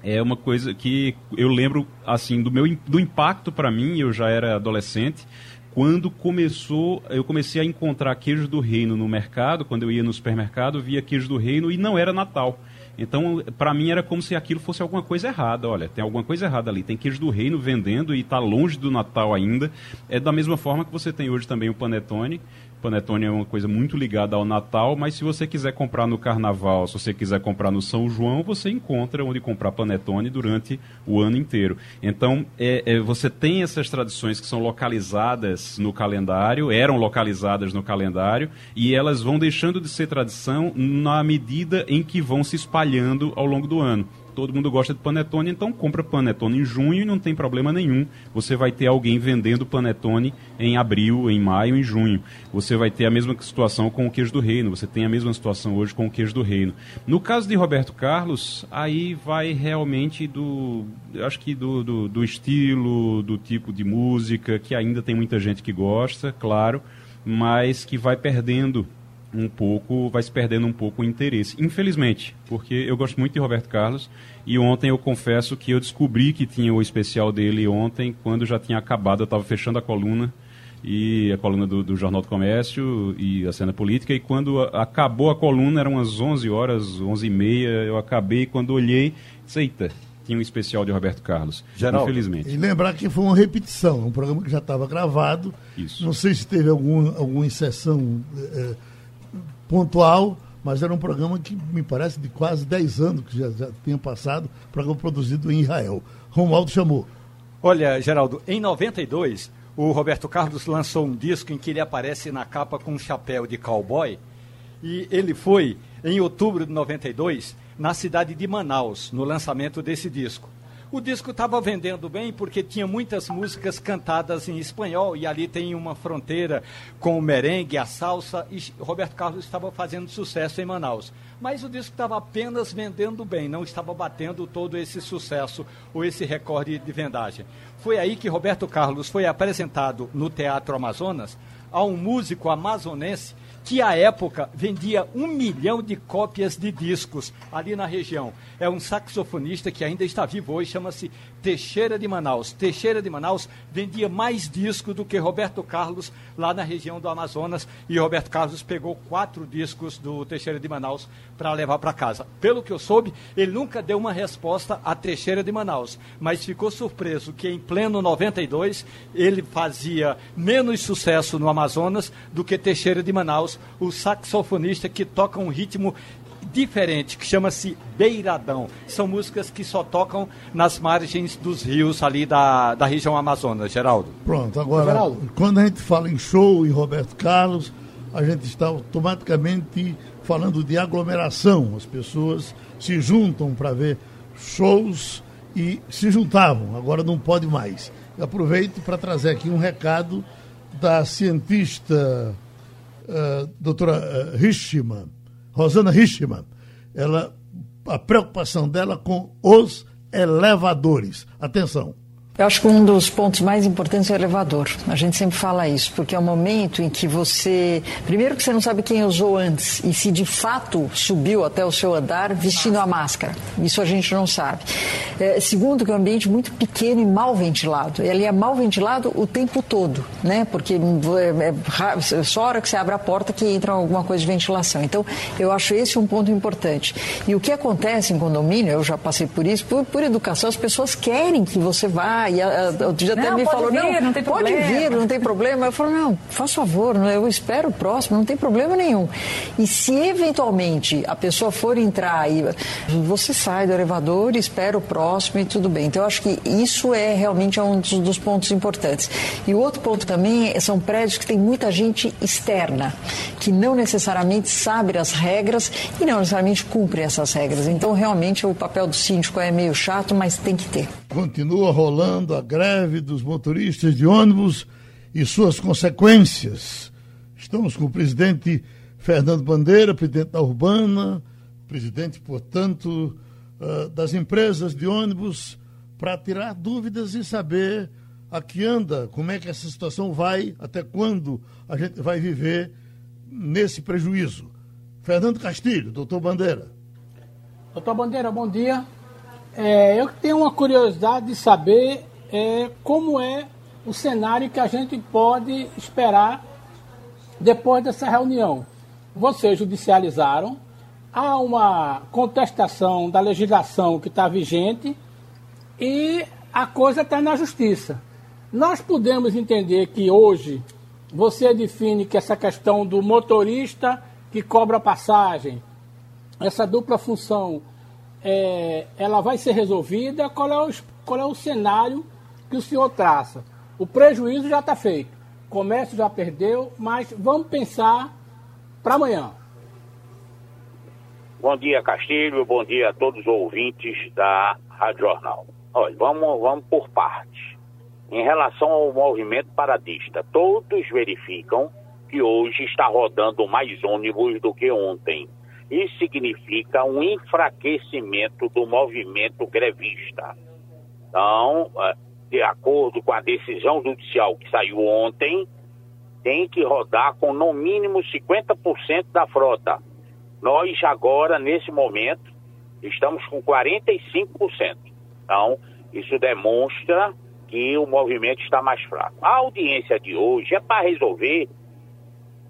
é uma coisa que eu lembro, assim, do meu do impacto para mim, eu já era adolescente, quando começou, eu comecei a encontrar queijo do reino no mercado, quando eu ia no supermercado, via queijo do reino e não era Natal. Então, para mim era como se aquilo fosse alguma coisa errada. Olha, tem alguma coisa errada ali. Tem queijo do reino vendendo e está longe do Natal ainda. É da mesma forma que você tem hoje também o panetone, panetone é uma coisa muito ligada ao Natal, mas se você quiser comprar no Carnaval, se você quiser comprar no São João, você encontra onde comprar panetone durante o ano inteiro. Então, é, é, você tem essas tradições que são localizadas no calendário, eram localizadas no calendário, e elas vão deixando de ser tradição na medida em que vão se espalhando ao longo do ano todo mundo gosta de panetone, então compra panetone em junho e não tem problema nenhum. Você vai ter alguém vendendo panetone em abril, em maio, em junho. Você vai ter a mesma situação com o queijo do reino, você tem a mesma situação hoje com o queijo do reino. No caso de Roberto Carlos, aí vai realmente do, acho que do, do, do estilo, do tipo de música, que ainda tem muita gente que gosta, claro, mas que vai perdendo um pouco, vai se perdendo um pouco o interesse. Infelizmente, porque eu gosto muito de Roberto Carlos e ontem eu confesso que eu descobri que tinha o especial dele ontem, quando já tinha acabado, eu estava fechando a coluna e a coluna do, do, Jornal do Comércio e a cena política. E quando acabou a coluna, eram umas 11 horas, 11 e meia, eu acabei, quando olhei, disse, eita, tinha um especial de Roberto Carlos, Geraldo, infelizmente. E lembrar que foi uma repetição, um programa que já estava gravado. Isso. Não sei se teve algum, alguma inserção é, pontual, mas era um programa que me parece de quase 10 anos que já, já tinha passado, programa produzido em Israel. Romualdo chamou. Olha, Geraldo, em 92 o Roberto Carlos lançou um disco em que ele aparece na capa com um chapéu de cowboy. E ele foi, em outubro de 92, na cidade de Manaus, no lançamento desse disco. O disco estava vendendo bem porque tinha muitas músicas cantadas em espanhol e ali tem uma fronteira com o merengue, a salsa e Roberto Carlos estava fazendo sucesso em Manaus. Mas o disco estava apenas vendendo bem, não estava batendo todo esse sucesso ou esse recorde de vendagem. Foi aí que Roberto Carlos foi apresentado no Teatro Amazonas a um músico amazonense que à época vendia um milhão de cópias de discos ali na região. É um saxofonista que ainda está vivo hoje, chama-se Teixeira de Manaus. Teixeira de Manaus vendia mais discos do que Roberto Carlos lá na região do Amazonas e Roberto Carlos pegou quatro discos do Teixeira de Manaus para levar para casa. Pelo que eu soube, ele nunca deu uma resposta a Teixeira de Manaus, mas ficou surpreso que em pleno 92 ele fazia menos sucesso no Amazonas do que Teixeira de Manaus o saxofonista que toca um ritmo diferente, que chama-se Beiradão. São músicas que só tocam nas margens dos rios ali da, da região Amazonas, Geraldo. Pronto, agora, Geraldo. quando a gente fala em show em Roberto Carlos, a gente está automaticamente falando de aglomeração. As pessoas se juntam para ver shows e se juntavam, agora não pode mais. Eu aproveito para trazer aqui um recado da cientista uh, doutora uh, Richman, Rosana Richman, ela, a preocupação dela com os elevadores. Atenção. Eu acho que um dos pontos mais importantes é o elevador. A gente sempre fala isso, porque é o momento em que você. Primeiro, que você não sabe quem usou antes e se de fato subiu até o seu andar vestindo a máscara. Isso a gente não sabe. É, segundo, que é um ambiente muito pequeno e mal ventilado. Ele é mal ventilado o tempo todo, né? Porque é, é só a hora que você abre a porta que entra alguma coisa de ventilação. Então, eu acho esse um ponto importante. E o que acontece em condomínio, eu já passei por isso, por, por educação, as pessoas querem que você vá e a, a, outro dia até me falou, vir, não, não pode problema. vir, não tem problema. Eu falo, não, faz favor, eu espero o próximo, não tem problema nenhum. E se eventualmente a pessoa for entrar e você sai do elevador, espera o próximo e tudo bem. Então eu acho que isso é realmente um dos, dos pontos importantes. E o outro ponto também é, são prédios que tem muita gente externa, que não necessariamente sabe as regras e não necessariamente cumpre essas regras. Então realmente o papel do síndico é meio chato, mas tem que ter. Continua rolando a greve dos motoristas de ônibus e suas consequências. Estamos com o presidente Fernando Bandeira, presidente da Urbana, presidente, portanto, ah, das empresas de ônibus, para tirar dúvidas e saber a que anda, como é que essa situação vai, até quando a gente vai viver nesse prejuízo. Fernando Castilho, doutor Bandeira. Doutor Bandeira, bom dia. É, eu tenho uma curiosidade de saber é, como é o cenário que a gente pode esperar depois dessa reunião. Vocês judicializaram, há uma contestação da legislação que está vigente e a coisa está na justiça. Nós podemos entender que hoje você define que essa questão do motorista que cobra passagem, essa dupla função, é, ela vai ser resolvida? Qual é o, qual é o cenário que o senhor traça. O prejuízo já está feito, o comércio já perdeu, mas vamos pensar para amanhã. Bom dia, Castilho. Bom dia a todos os ouvintes da Rádio Jornal. Olha, vamos, vamos por partes. Em relação ao movimento paradista, todos verificam que hoje está rodando mais ônibus do que ontem. Isso significa um enfraquecimento do movimento grevista. Então, é, de acordo com a decisão judicial que saiu ontem, tem que rodar com no mínimo 50% da frota. Nós agora, nesse momento, estamos com 45%. Então, isso demonstra que o movimento está mais fraco. A audiência de hoje é para resolver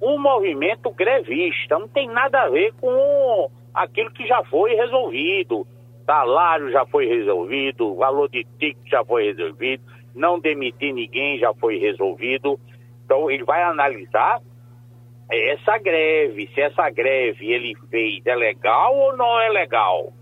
um movimento grevista, não tem nada a ver com aquilo que já foi resolvido. Salário já foi resolvido, valor de ticket já foi resolvido, não demitir ninguém já foi resolvido. Então ele vai analisar essa greve, se essa greve ele fez é legal ou não é legal.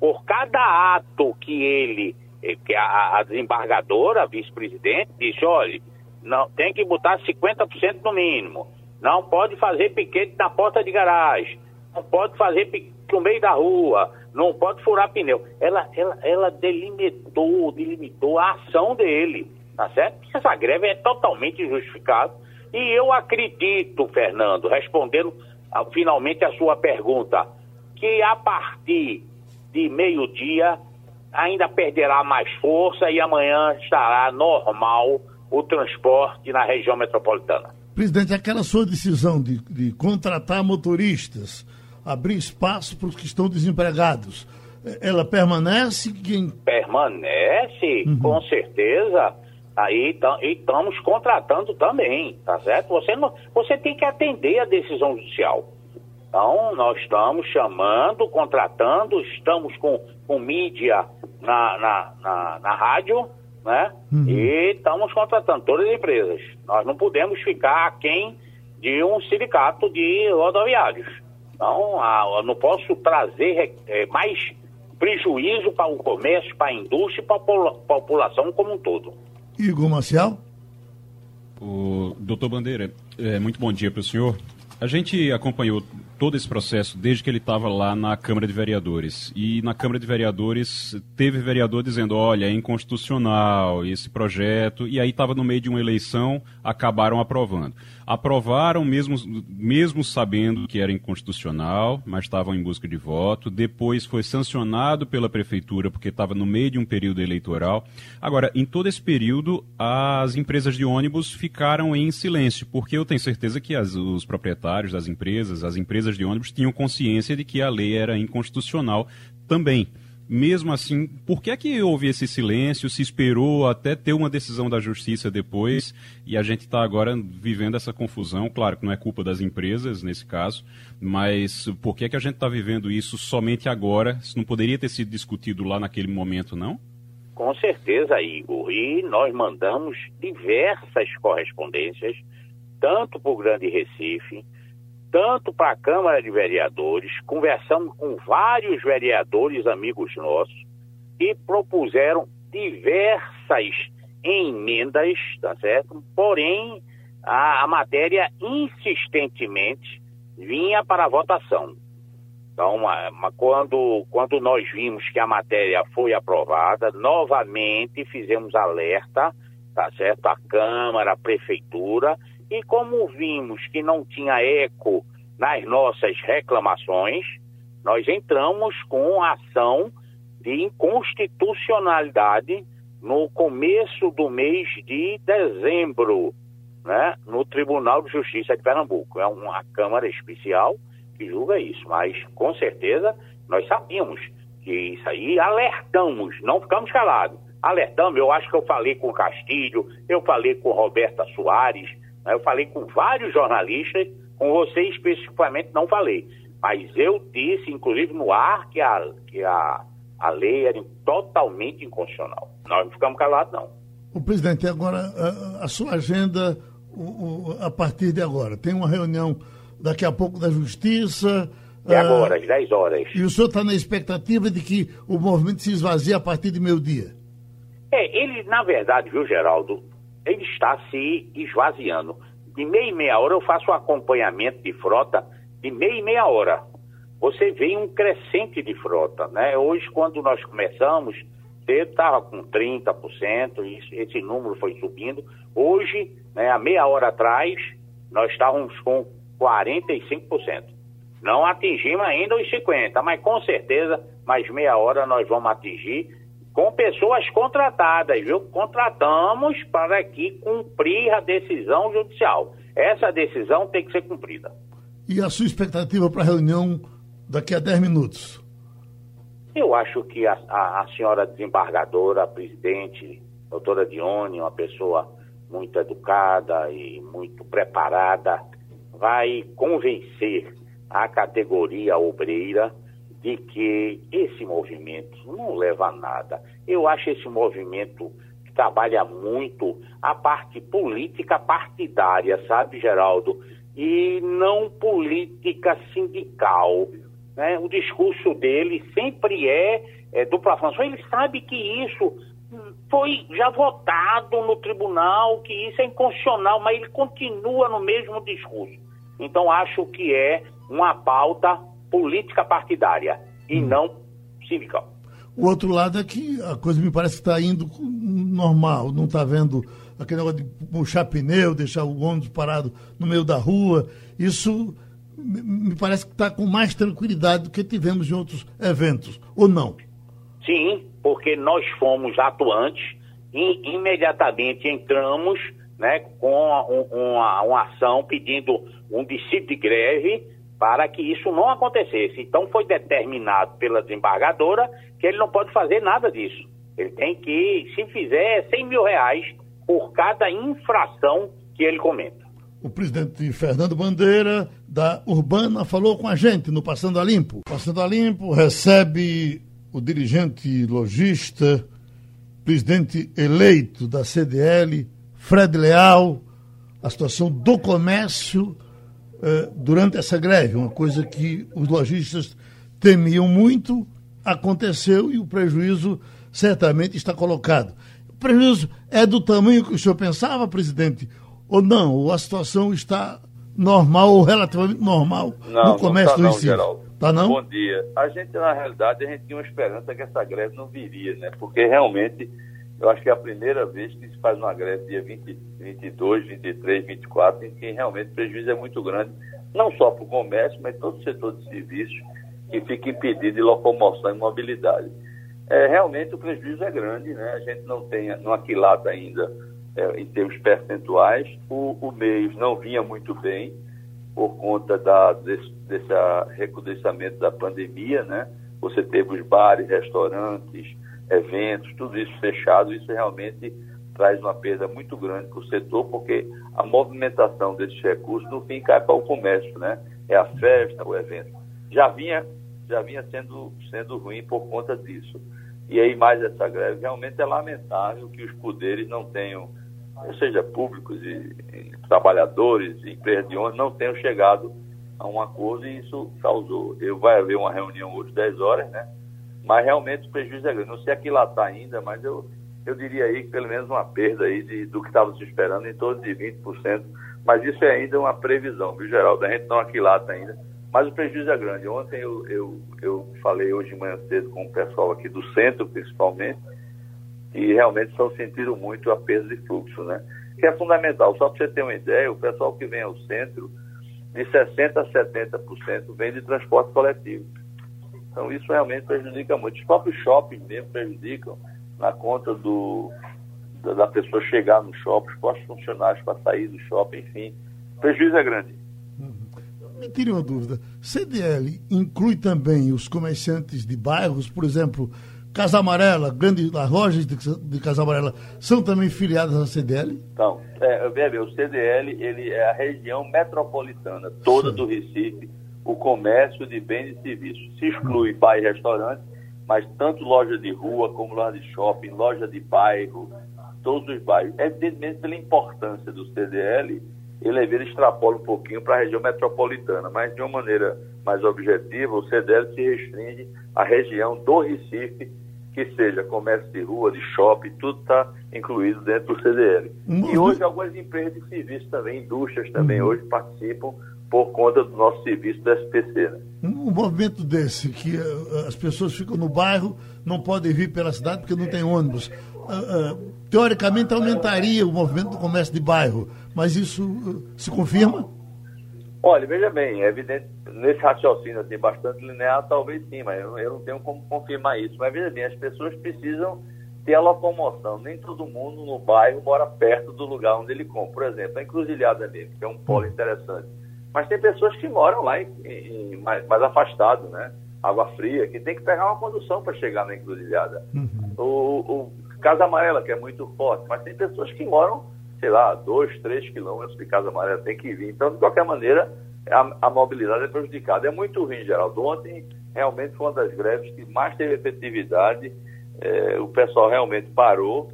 Por cada ato que ele, eh, que a, a desembargadora, a vice-presidente, disse, olha, não, tem que botar 50% no mínimo. Não pode fazer piquete na porta de garagem. Não pode fazer piquete no meio da rua. Não pode furar pneu. Ela, ela, ela delimitou, delimitou a ação dele. Tá certo? Essa greve é totalmente justificada. E eu acredito, Fernando, respondendo a, finalmente a sua pergunta, que a partir de meio-dia ainda perderá mais força e amanhã estará normal o transporte na região metropolitana. Presidente, aquela sua decisão de, de contratar motoristas, abrir espaço para os que estão desempregados, ela permanece? Quem... Permanece, uhum. com certeza. Aí estamos contratando também, tá certo? Você, não, você tem que atender a decisão judicial. Então, nós estamos chamando, contratando, estamos com, com mídia na, na, na, na rádio, né? Uhum. E estamos contratando todas as empresas. Nós não podemos ficar aquém de um sindicato de rodoviários. Então, a, eu não posso trazer é, mais prejuízo para o comércio, para a indústria e para a população como um todo. Igor Marcial? O doutor Bandeira, é, muito bom dia para o senhor. A gente acompanhou todo esse processo desde que ele estava lá na Câmara de Vereadores. E na Câmara de Vereadores teve vereador dizendo: olha, é inconstitucional esse projeto. E aí estava no meio de uma eleição, acabaram aprovando aprovaram, mesmo, mesmo sabendo que era inconstitucional, mas estavam em busca de voto. Depois foi sancionado pela prefeitura, porque estava no meio de um período eleitoral. Agora, em todo esse período, as empresas de ônibus ficaram em silêncio, porque eu tenho certeza que as, os proprietários das empresas, as empresas de ônibus, tinham consciência de que a lei era inconstitucional também mesmo assim, por que é que houve esse silêncio? Se esperou até ter uma decisão da justiça depois e a gente está agora vivendo essa confusão? Claro que não é culpa das empresas nesse caso, mas por que é que a gente está vivendo isso somente agora? Se não poderia ter sido discutido lá naquele momento, não? Com certeza, Igor. E nós mandamos diversas correspondências, tanto para o Grande Recife, tanto para a Câmara de Vereadores, conversamos com vários vereadores amigos nossos e propuseram diversas emendas, tá certo? Porém, a, a matéria insistentemente vinha para a votação. Então, uma, uma, quando, quando nós vimos que a matéria foi aprovada, novamente fizemos alerta, tá certo? A Câmara, a Prefeitura, e como vimos que não tinha eco nas nossas reclamações, nós entramos com a ação de inconstitucionalidade no começo do mês de dezembro, né, no Tribunal de Justiça de Pernambuco. É uma Câmara especial que julga isso, mas com certeza nós sabíamos que isso aí alertamos, não ficamos calados. Alertamos, eu acho que eu falei com o Castilho, eu falei com Roberta Soares, eu falei com vários jornalistas, com você especificamente não falei. Mas eu disse, inclusive no ar, que a, que a, a lei era totalmente inconstitucional. Nós não ficamos calados, não. O presidente, agora a, a sua agenda o, o, a partir de agora. Tem uma reunião daqui a pouco da Justiça. É agora, às 10 horas. E o senhor está na expectativa de que o movimento se esvazie a partir de meio-dia? É, ele, na verdade, viu, Geraldo, ele está se esvaziando. De meia e meia hora eu faço um acompanhamento de frota de meia e meia hora. Você vê um crescente de frota, né? Hoje, quando nós começamos, estava com 30%, isso, esse número foi subindo. Hoje, né, há meia hora atrás, nós estávamos com 45%. Não atingimos ainda os 50%, mas com certeza, mais meia hora nós vamos atingir com pessoas contratadas, viu? Contratamos para que cumprir a decisão judicial. Essa decisão tem que ser cumprida. E a sua expectativa para a reunião daqui a 10 minutos? Eu acho que a, a, a senhora desembargadora, a presidente, doutora Dione, uma pessoa muito educada e muito preparada, vai convencer a categoria obreira de que esse movimento não leva a nada. Eu acho esse movimento que trabalha muito a parte política partidária, sabe, Geraldo? E não política sindical. Né? O discurso dele sempre é, é dupla. Ele sabe que isso foi já votado no tribunal, que isso é inconstitucional, mas ele continua no mesmo discurso. Então, acho que é uma pauta política partidária e hum. não sindical. O outro lado é que a coisa me parece que está indo normal, não está vendo aquele negócio de puxar pneu, deixar o ônibus parado no meio da rua. Isso me parece que está com mais tranquilidade do que tivemos em outros eventos, ou não? Sim, porque nós fomos atuantes e imediatamente entramos né, com uma, uma ação pedindo um discípulo de greve para que isso não acontecesse. Então foi determinado pela desembargadora que ele não pode fazer nada disso. Ele tem que, se fizer, 100 mil reais por cada infração que ele cometa. O presidente Fernando Bandeira, da Urbana, falou com a gente no Passando a Limpo. Passando a Limpo recebe o dirigente logista, presidente eleito da CDL, Fred Leal, a situação do comércio eh, durante essa greve, uma coisa que os lojistas temiam muito, aconteceu e o prejuízo certamente está colocado. O prejuízo é do tamanho que o senhor pensava, presidente, ou não? Ou a situação está normal ou relativamente normal não, no comércio não tá do ensino? Geraldo. Tá não? Bom dia. A gente, na realidade, a gente tinha uma esperança que essa greve não viria, né? Porque realmente eu acho que é a primeira vez que se faz uma greve dia 20, 22, 23, 24, em que realmente o prejuízo é muito grande, não só para o comércio, mas todo o setor de serviços que fica impedido de locomoção e mobilidade. É, realmente o prejuízo é grande, né? A gente não tem, não aquilata ainda é, em termos percentuais. O, o mês não vinha muito bem por conta da, desse, desse recrudescimento da pandemia, né? Você teve os bares, restaurantes, eventos, tudo isso fechado, isso realmente traz uma perda muito grande para o setor, porque a movimentação desses recursos, no fim, cai para o comércio, né? É a festa, o evento. Já vinha, já vinha sendo, sendo ruim por conta disso. E aí, mais essa greve, realmente é lamentável que os poderes não tenham, ou seja, públicos e, e trabalhadores, e empresas de ônibus, não tenham chegado a um acordo e isso causou. Eu, vai haver uma reunião hoje, 10 horas, né? Mas realmente o prejuízo é grande. Não sei aqui lá está ainda, mas eu, eu diria aí que pelo menos uma perda aí de, do que estava se esperando em torno de 20%. Mas isso é ainda uma previsão, viu, Geraldo? A gente não aquilata ainda. Mas o prejuízo é grande. Ontem eu, eu, eu falei hoje de manhã cedo com o pessoal aqui do centro, principalmente, e realmente estão sentindo muito a perda de fluxo, né? Que é fundamental. Só para você ter uma ideia, o pessoal que vem ao centro, de 60% a 70% vem de transporte coletivo. Então isso realmente prejudica muito. Os próprios shoppings mesmo prejudicam na conta do, da, da pessoa chegar no shopping, os próprios funcionários para sair do shopping, enfim. O prejuízo é grande. Uhum. Me tire uma dúvida. CDL inclui também os comerciantes de bairros, por exemplo, Casa Amarela, grandes lojas de, de Casa Amarela, são também filiadas à CDL? Então, é, o CDL ele é a região metropolitana toda Sim. do Recife o comércio de bens e serviços. Se exclui bar e restaurante, mas tanto loja de rua como loja de shopping, loja de bairro, todos os bairros. Evidentemente, pela importância do CDL, ele, ele extrapola um pouquinho para a região metropolitana, mas de uma maneira mais objetiva, o CDL se restringe à região do Recife, que seja comércio de rua, de shopping, tudo está incluído dentro do CDL. E hoje algumas empresas de serviço também, indústrias também, uhum. hoje participam por conta do nosso serviço do SPC. Né? Um movimento desse, que uh, as pessoas ficam no bairro, não podem vir pela cidade porque não tem ônibus. Uh, uh, teoricamente aumentaria o movimento do comércio de bairro, mas isso se confirma? Olha, veja bem, é evidente, nesse raciocínio assim, bastante linear, talvez sim, mas eu, eu não tenho como confirmar isso. Mas veja bem, as pessoas precisam ter a locomoção. Nem todo mundo no bairro mora perto do lugar onde ele compra. Por exemplo, a encruzilhada mesmo, que é um polo interessante. Mas tem pessoas que moram lá em, em, mais, mais afastado, né? Água fria, que tem que pegar uma condução para chegar na encruzilhada. Uhum. O, o Casa Amarela, que é muito forte, mas tem pessoas que moram sei lá, dois, três quilômetros de Casa Amarela, tem que vir. Então, de qualquer maneira, a, a, mobilidade é prejudicada. É muito ruim, Geraldo. Ontem, realmente, foi uma das greves que mais teve efetividade. É, o pessoal realmente parou.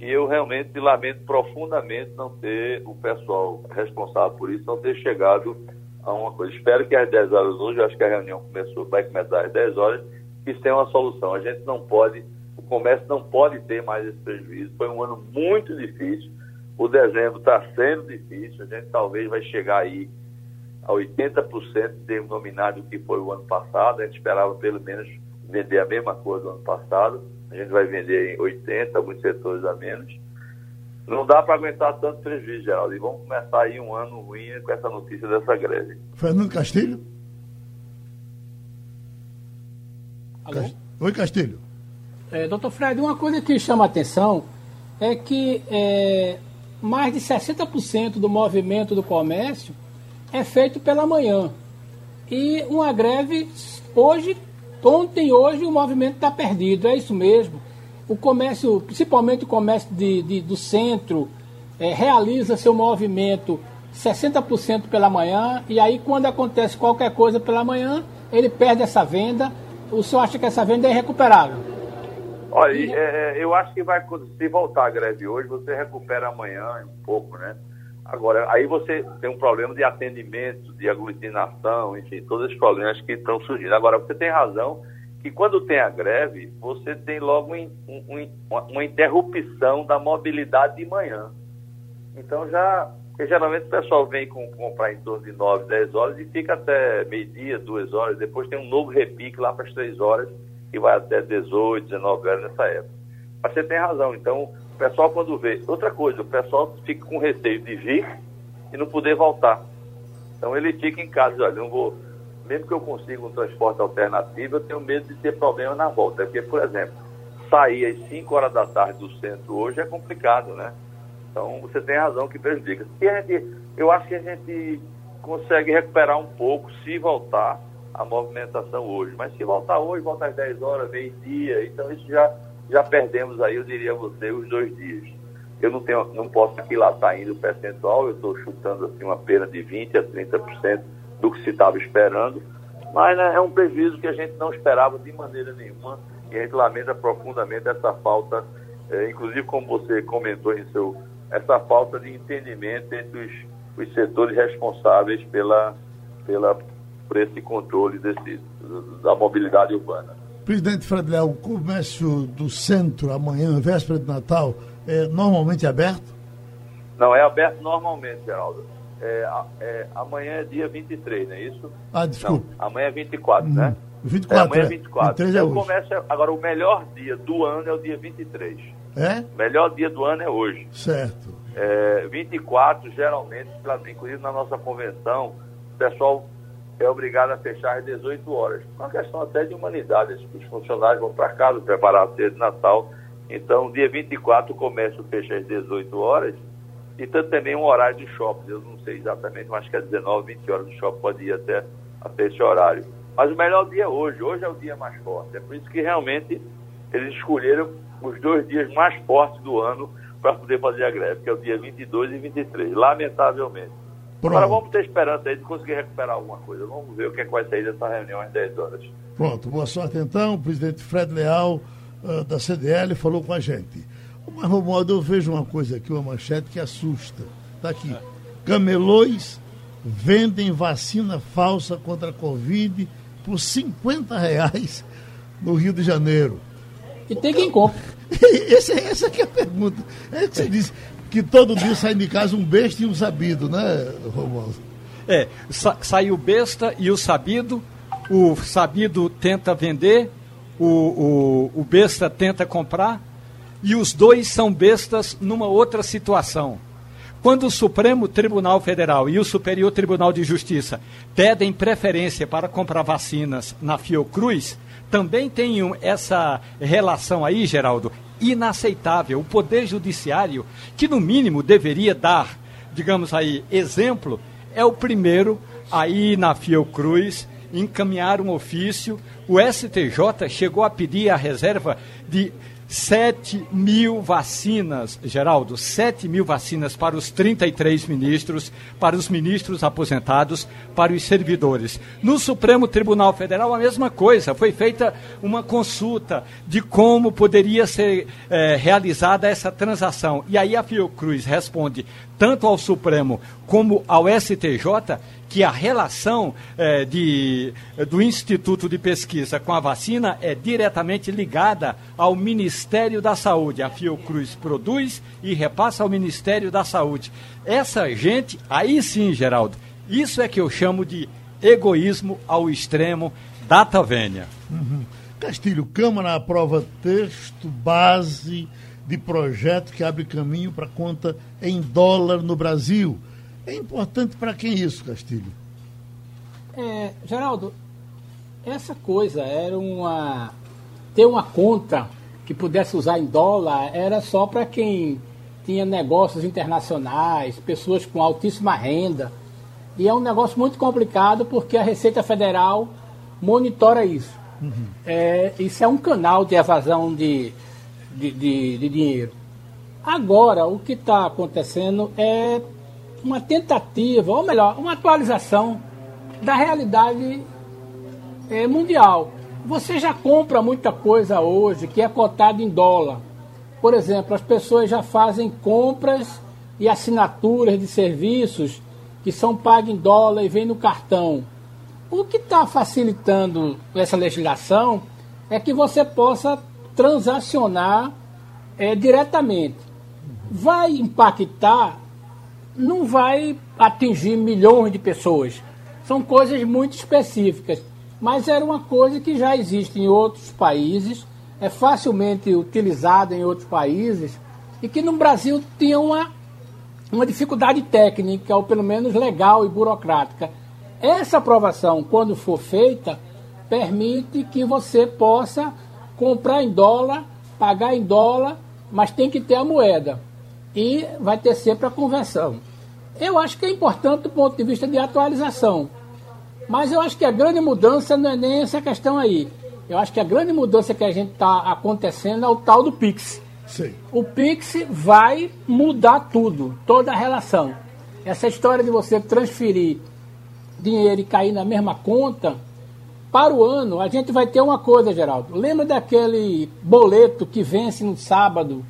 E eu realmente lamento profundamente não ter o pessoal responsável por isso, não ter chegado a uma coisa. Espero que às 10 horas hoje, acho que a reunião começou, vai começar às 10 horas, que tenha uma solução. A gente não pode, o comércio não pode ter mais esse prejuízo. Foi um ano muito difícil o dezembro está sendo difícil, a gente talvez vai chegar aí a 80% denominado do que foi o ano passado. A gente esperava pelo menos vender a mesma coisa do ano passado. A gente vai vender em 80, alguns setores a menos. Não dá para aguentar tanto prejuízo, Geraldo. E vamos começar aí um ano ruim com essa notícia dessa greve. Fernando Castilho? Alô? Oi, Castilho. É, doutor Fred, uma coisa que chama a atenção é que é, mais de 60% do movimento do comércio é feito pela manhã. E uma greve, hoje, ontem e hoje, o movimento está perdido, é isso mesmo. O comércio, principalmente o comércio de, de do centro, é, realiza seu movimento 60% pela manhã, e aí quando acontece qualquer coisa pela manhã, ele perde essa venda. O senhor acha que essa venda é recuperável? Olha, é, é, eu acho que vai, se voltar a greve hoje, você recupera amanhã um pouco, né? Agora, aí você tem um problema de atendimento, de aglutinação, enfim, todos esses problemas que estão surgindo. Agora, você tem razão que quando tem a greve, você tem logo um, um, uma interrupção da mobilidade de manhã. Então já, porque geralmente o pessoal vem com, comprar em torno de 9, 10 horas e fica até meio-dia, 2 horas, depois tem um novo repique lá para as 3 horas que vai até 18, 19 horas nessa época. Mas você tem razão, então pessoal quando vê. Outra coisa, o pessoal fica com receio de vir e não poder voltar. Então ele fica em casa, olha, não vou. Mesmo que eu consiga um transporte alternativo, eu tenho medo de ter problema na volta. Porque, por exemplo, sair às 5 horas da tarde do centro hoje é complicado, né? Então você tem razão que prejudica. E a gente, eu acho que a gente consegue recuperar um pouco se voltar a movimentação hoje. Mas se voltar hoje, volta às 10 horas, meio-dia, então isso já, já perdemos aí, eu diria a você, os dois dias. Eu não, tenho, não posso aqui lá estar indo o percentual, eu estou chutando assim uma perda de 20% a 30% do que se estava esperando, mas né, é um prejuízo que a gente não esperava de maneira nenhuma e a gente lamenta profundamente essa falta, é, inclusive como você comentou em seu, essa falta de entendimento entre os, os setores responsáveis pela, pela por esse controle desse, da mobilidade urbana. Presidente Fred Léo, o comércio do centro amanhã, véspera de Natal, é normalmente aberto? Não, é aberto normalmente, Geraldo. É, é, amanhã é dia 23, não é isso? Ah, desculpa. Não, amanhã é 24, hum, né? 24, é, amanhã é 24. 23 é, é hoje. Comércio, agora, o melhor dia do ano é o dia 23. É? O melhor dia do ano é hoje. Certo. É, 24, geralmente, inclusive na nossa convenção, o pessoal é obrigado a fechar às 18 horas. Uma questão até de humanidade. Os funcionários vão para casa preparar a ceia de Natal. Então, dia 24, o comércio fecha às 18 horas. E tanto também um horário de shopping. Eu não sei exatamente, mas acho que é 19, 20 horas. O shopping pode ir até, até esse horário. Mas o melhor dia é hoje. Hoje é o dia mais forte. É por isso que realmente eles escolheram os dois dias mais fortes do ano para poder fazer a greve, que é o dia 22 e 23, lamentavelmente. Pronto. Agora vamos ter esperança aí de conseguir recuperar alguma coisa. Vamos ver o que, é que vai sair dessa reunião às 10 horas. Pronto, boa sorte então. O presidente Fred Leal, uh, da CDL, falou com a gente. Mas, Romualdo, eu vejo uma coisa aqui, uma manchete que assusta. Está aqui. Camelões vendem vacina falsa contra a Covid por 50 reais no Rio de Janeiro. E tem quem compra. Essa, essa aqui é a pergunta. É que você disse que todo dia sai de casa um besta e um sabido, né, Romualdo? É, sa sai o besta e o sabido, o sabido tenta vender, o, o, o besta tenta comprar, e os dois são bestas numa outra situação. Quando o Supremo Tribunal Federal e o Superior Tribunal de Justiça pedem preferência para comprar vacinas na Fiocruz, também tem essa relação aí, Geraldo, inaceitável. O Poder Judiciário, que no mínimo deveria dar, digamos aí, exemplo, é o primeiro aí na Fiocruz encaminhar um ofício. O STJ chegou a pedir a reserva de 7 mil vacinas, Geraldo, 7 mil vacinas para os 33 ministros, para os ministros aposentados, para os servidores. No Supremo Tribunal Federal, a mesma coisa. Foi feita uma consulta de como poderia ser é, realizada essa transação. E aí a Fiocruz responde tanto ao Supremo como ao STJ que a relação é, de, do Instituto de Pesquisa com a vacina é diretamente ligada ao Ministério da Saúde. A Fiocruz produz e repassa ao Ministério da Saúde. Essa gente, aí sim, Geraldo, isso é que eu chamo de egoísmo ao extremo, data vênia. Uhum. Castilho, Câmara aprova texto base de projeto que abre caminho para conta em dólar no Brasil. É importante para quem isso, Castilho? É, Geraldo, essa coisa era uma. ter uma conta que pudesse usar em dólar era só para quem tinha negócios internacionais, pessoas com altíssima renda. E é um negócio muito complicado porque a Receita Federal monitora isso. Uhum. É, isso é um canal de evasão de, de, de, de dinheiro. Agora, o que está acontecendo é uma tentativa, ou melhor, uma atualização da realidade é, mundial. Você já compra muita coisa hoje que é cotada em dólar. Por exemplo, as pessoas já fazem compras e assinaturas de serviços que são pagos em dólar e vêm no cartão. O que está facilitando essa legislação é que você possa transacionar é, diretamente. Vai impactar não vai atingir milhões de pessoas. São coisas muito específicas. Mas era uma coisa que já existe em outros países, é facilmente utilizada em outros países, e que no Brasil tinha uma, uma dificuldade técnica, ou pelo menos legal e burocrática. Essa aprovação, quando for feita, permite que você possa comprar em dólar, pagar em dólar, mas tem que ter a moeda e vai ter sempre a conversão. Eu acho que é importante do ponto de vista de atualização, mas eu acho que a grande mudança não é nem essa questão aí. Eu acho que a grande mudança que a gente está acontecendo é o tal do Pix. Sim. O Pix vai mudar tudo, toda a relação. Essa história de você transferir dinheiro e cair na mesma conta, para o ano, a gente vai ter uma coisa, Geraldo. Lembra daquele boleto que vence no sábado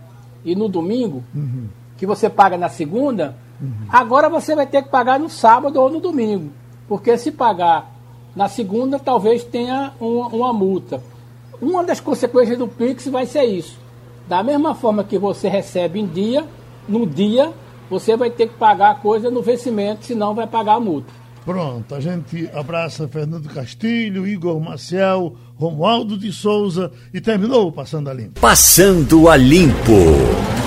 e no domingo, uhum. que você paga na segunda, uhum. agora você vai ter que pagar no sábado ou no domingo. Porque se pagar na segunda, talvez tenha uma, uma multa. Uma das consequências do Pix vai ser isso. Da mesma forma que você recebe em dia, no dia, você vai ter que pagar a coisa no vencimento, senão vai pagar a multa. Pronto, a gente abraça Fernando Castilho, Igor Maciel, Romualdo de Souza e terminou Passando a Limpo. Passando a Limpo.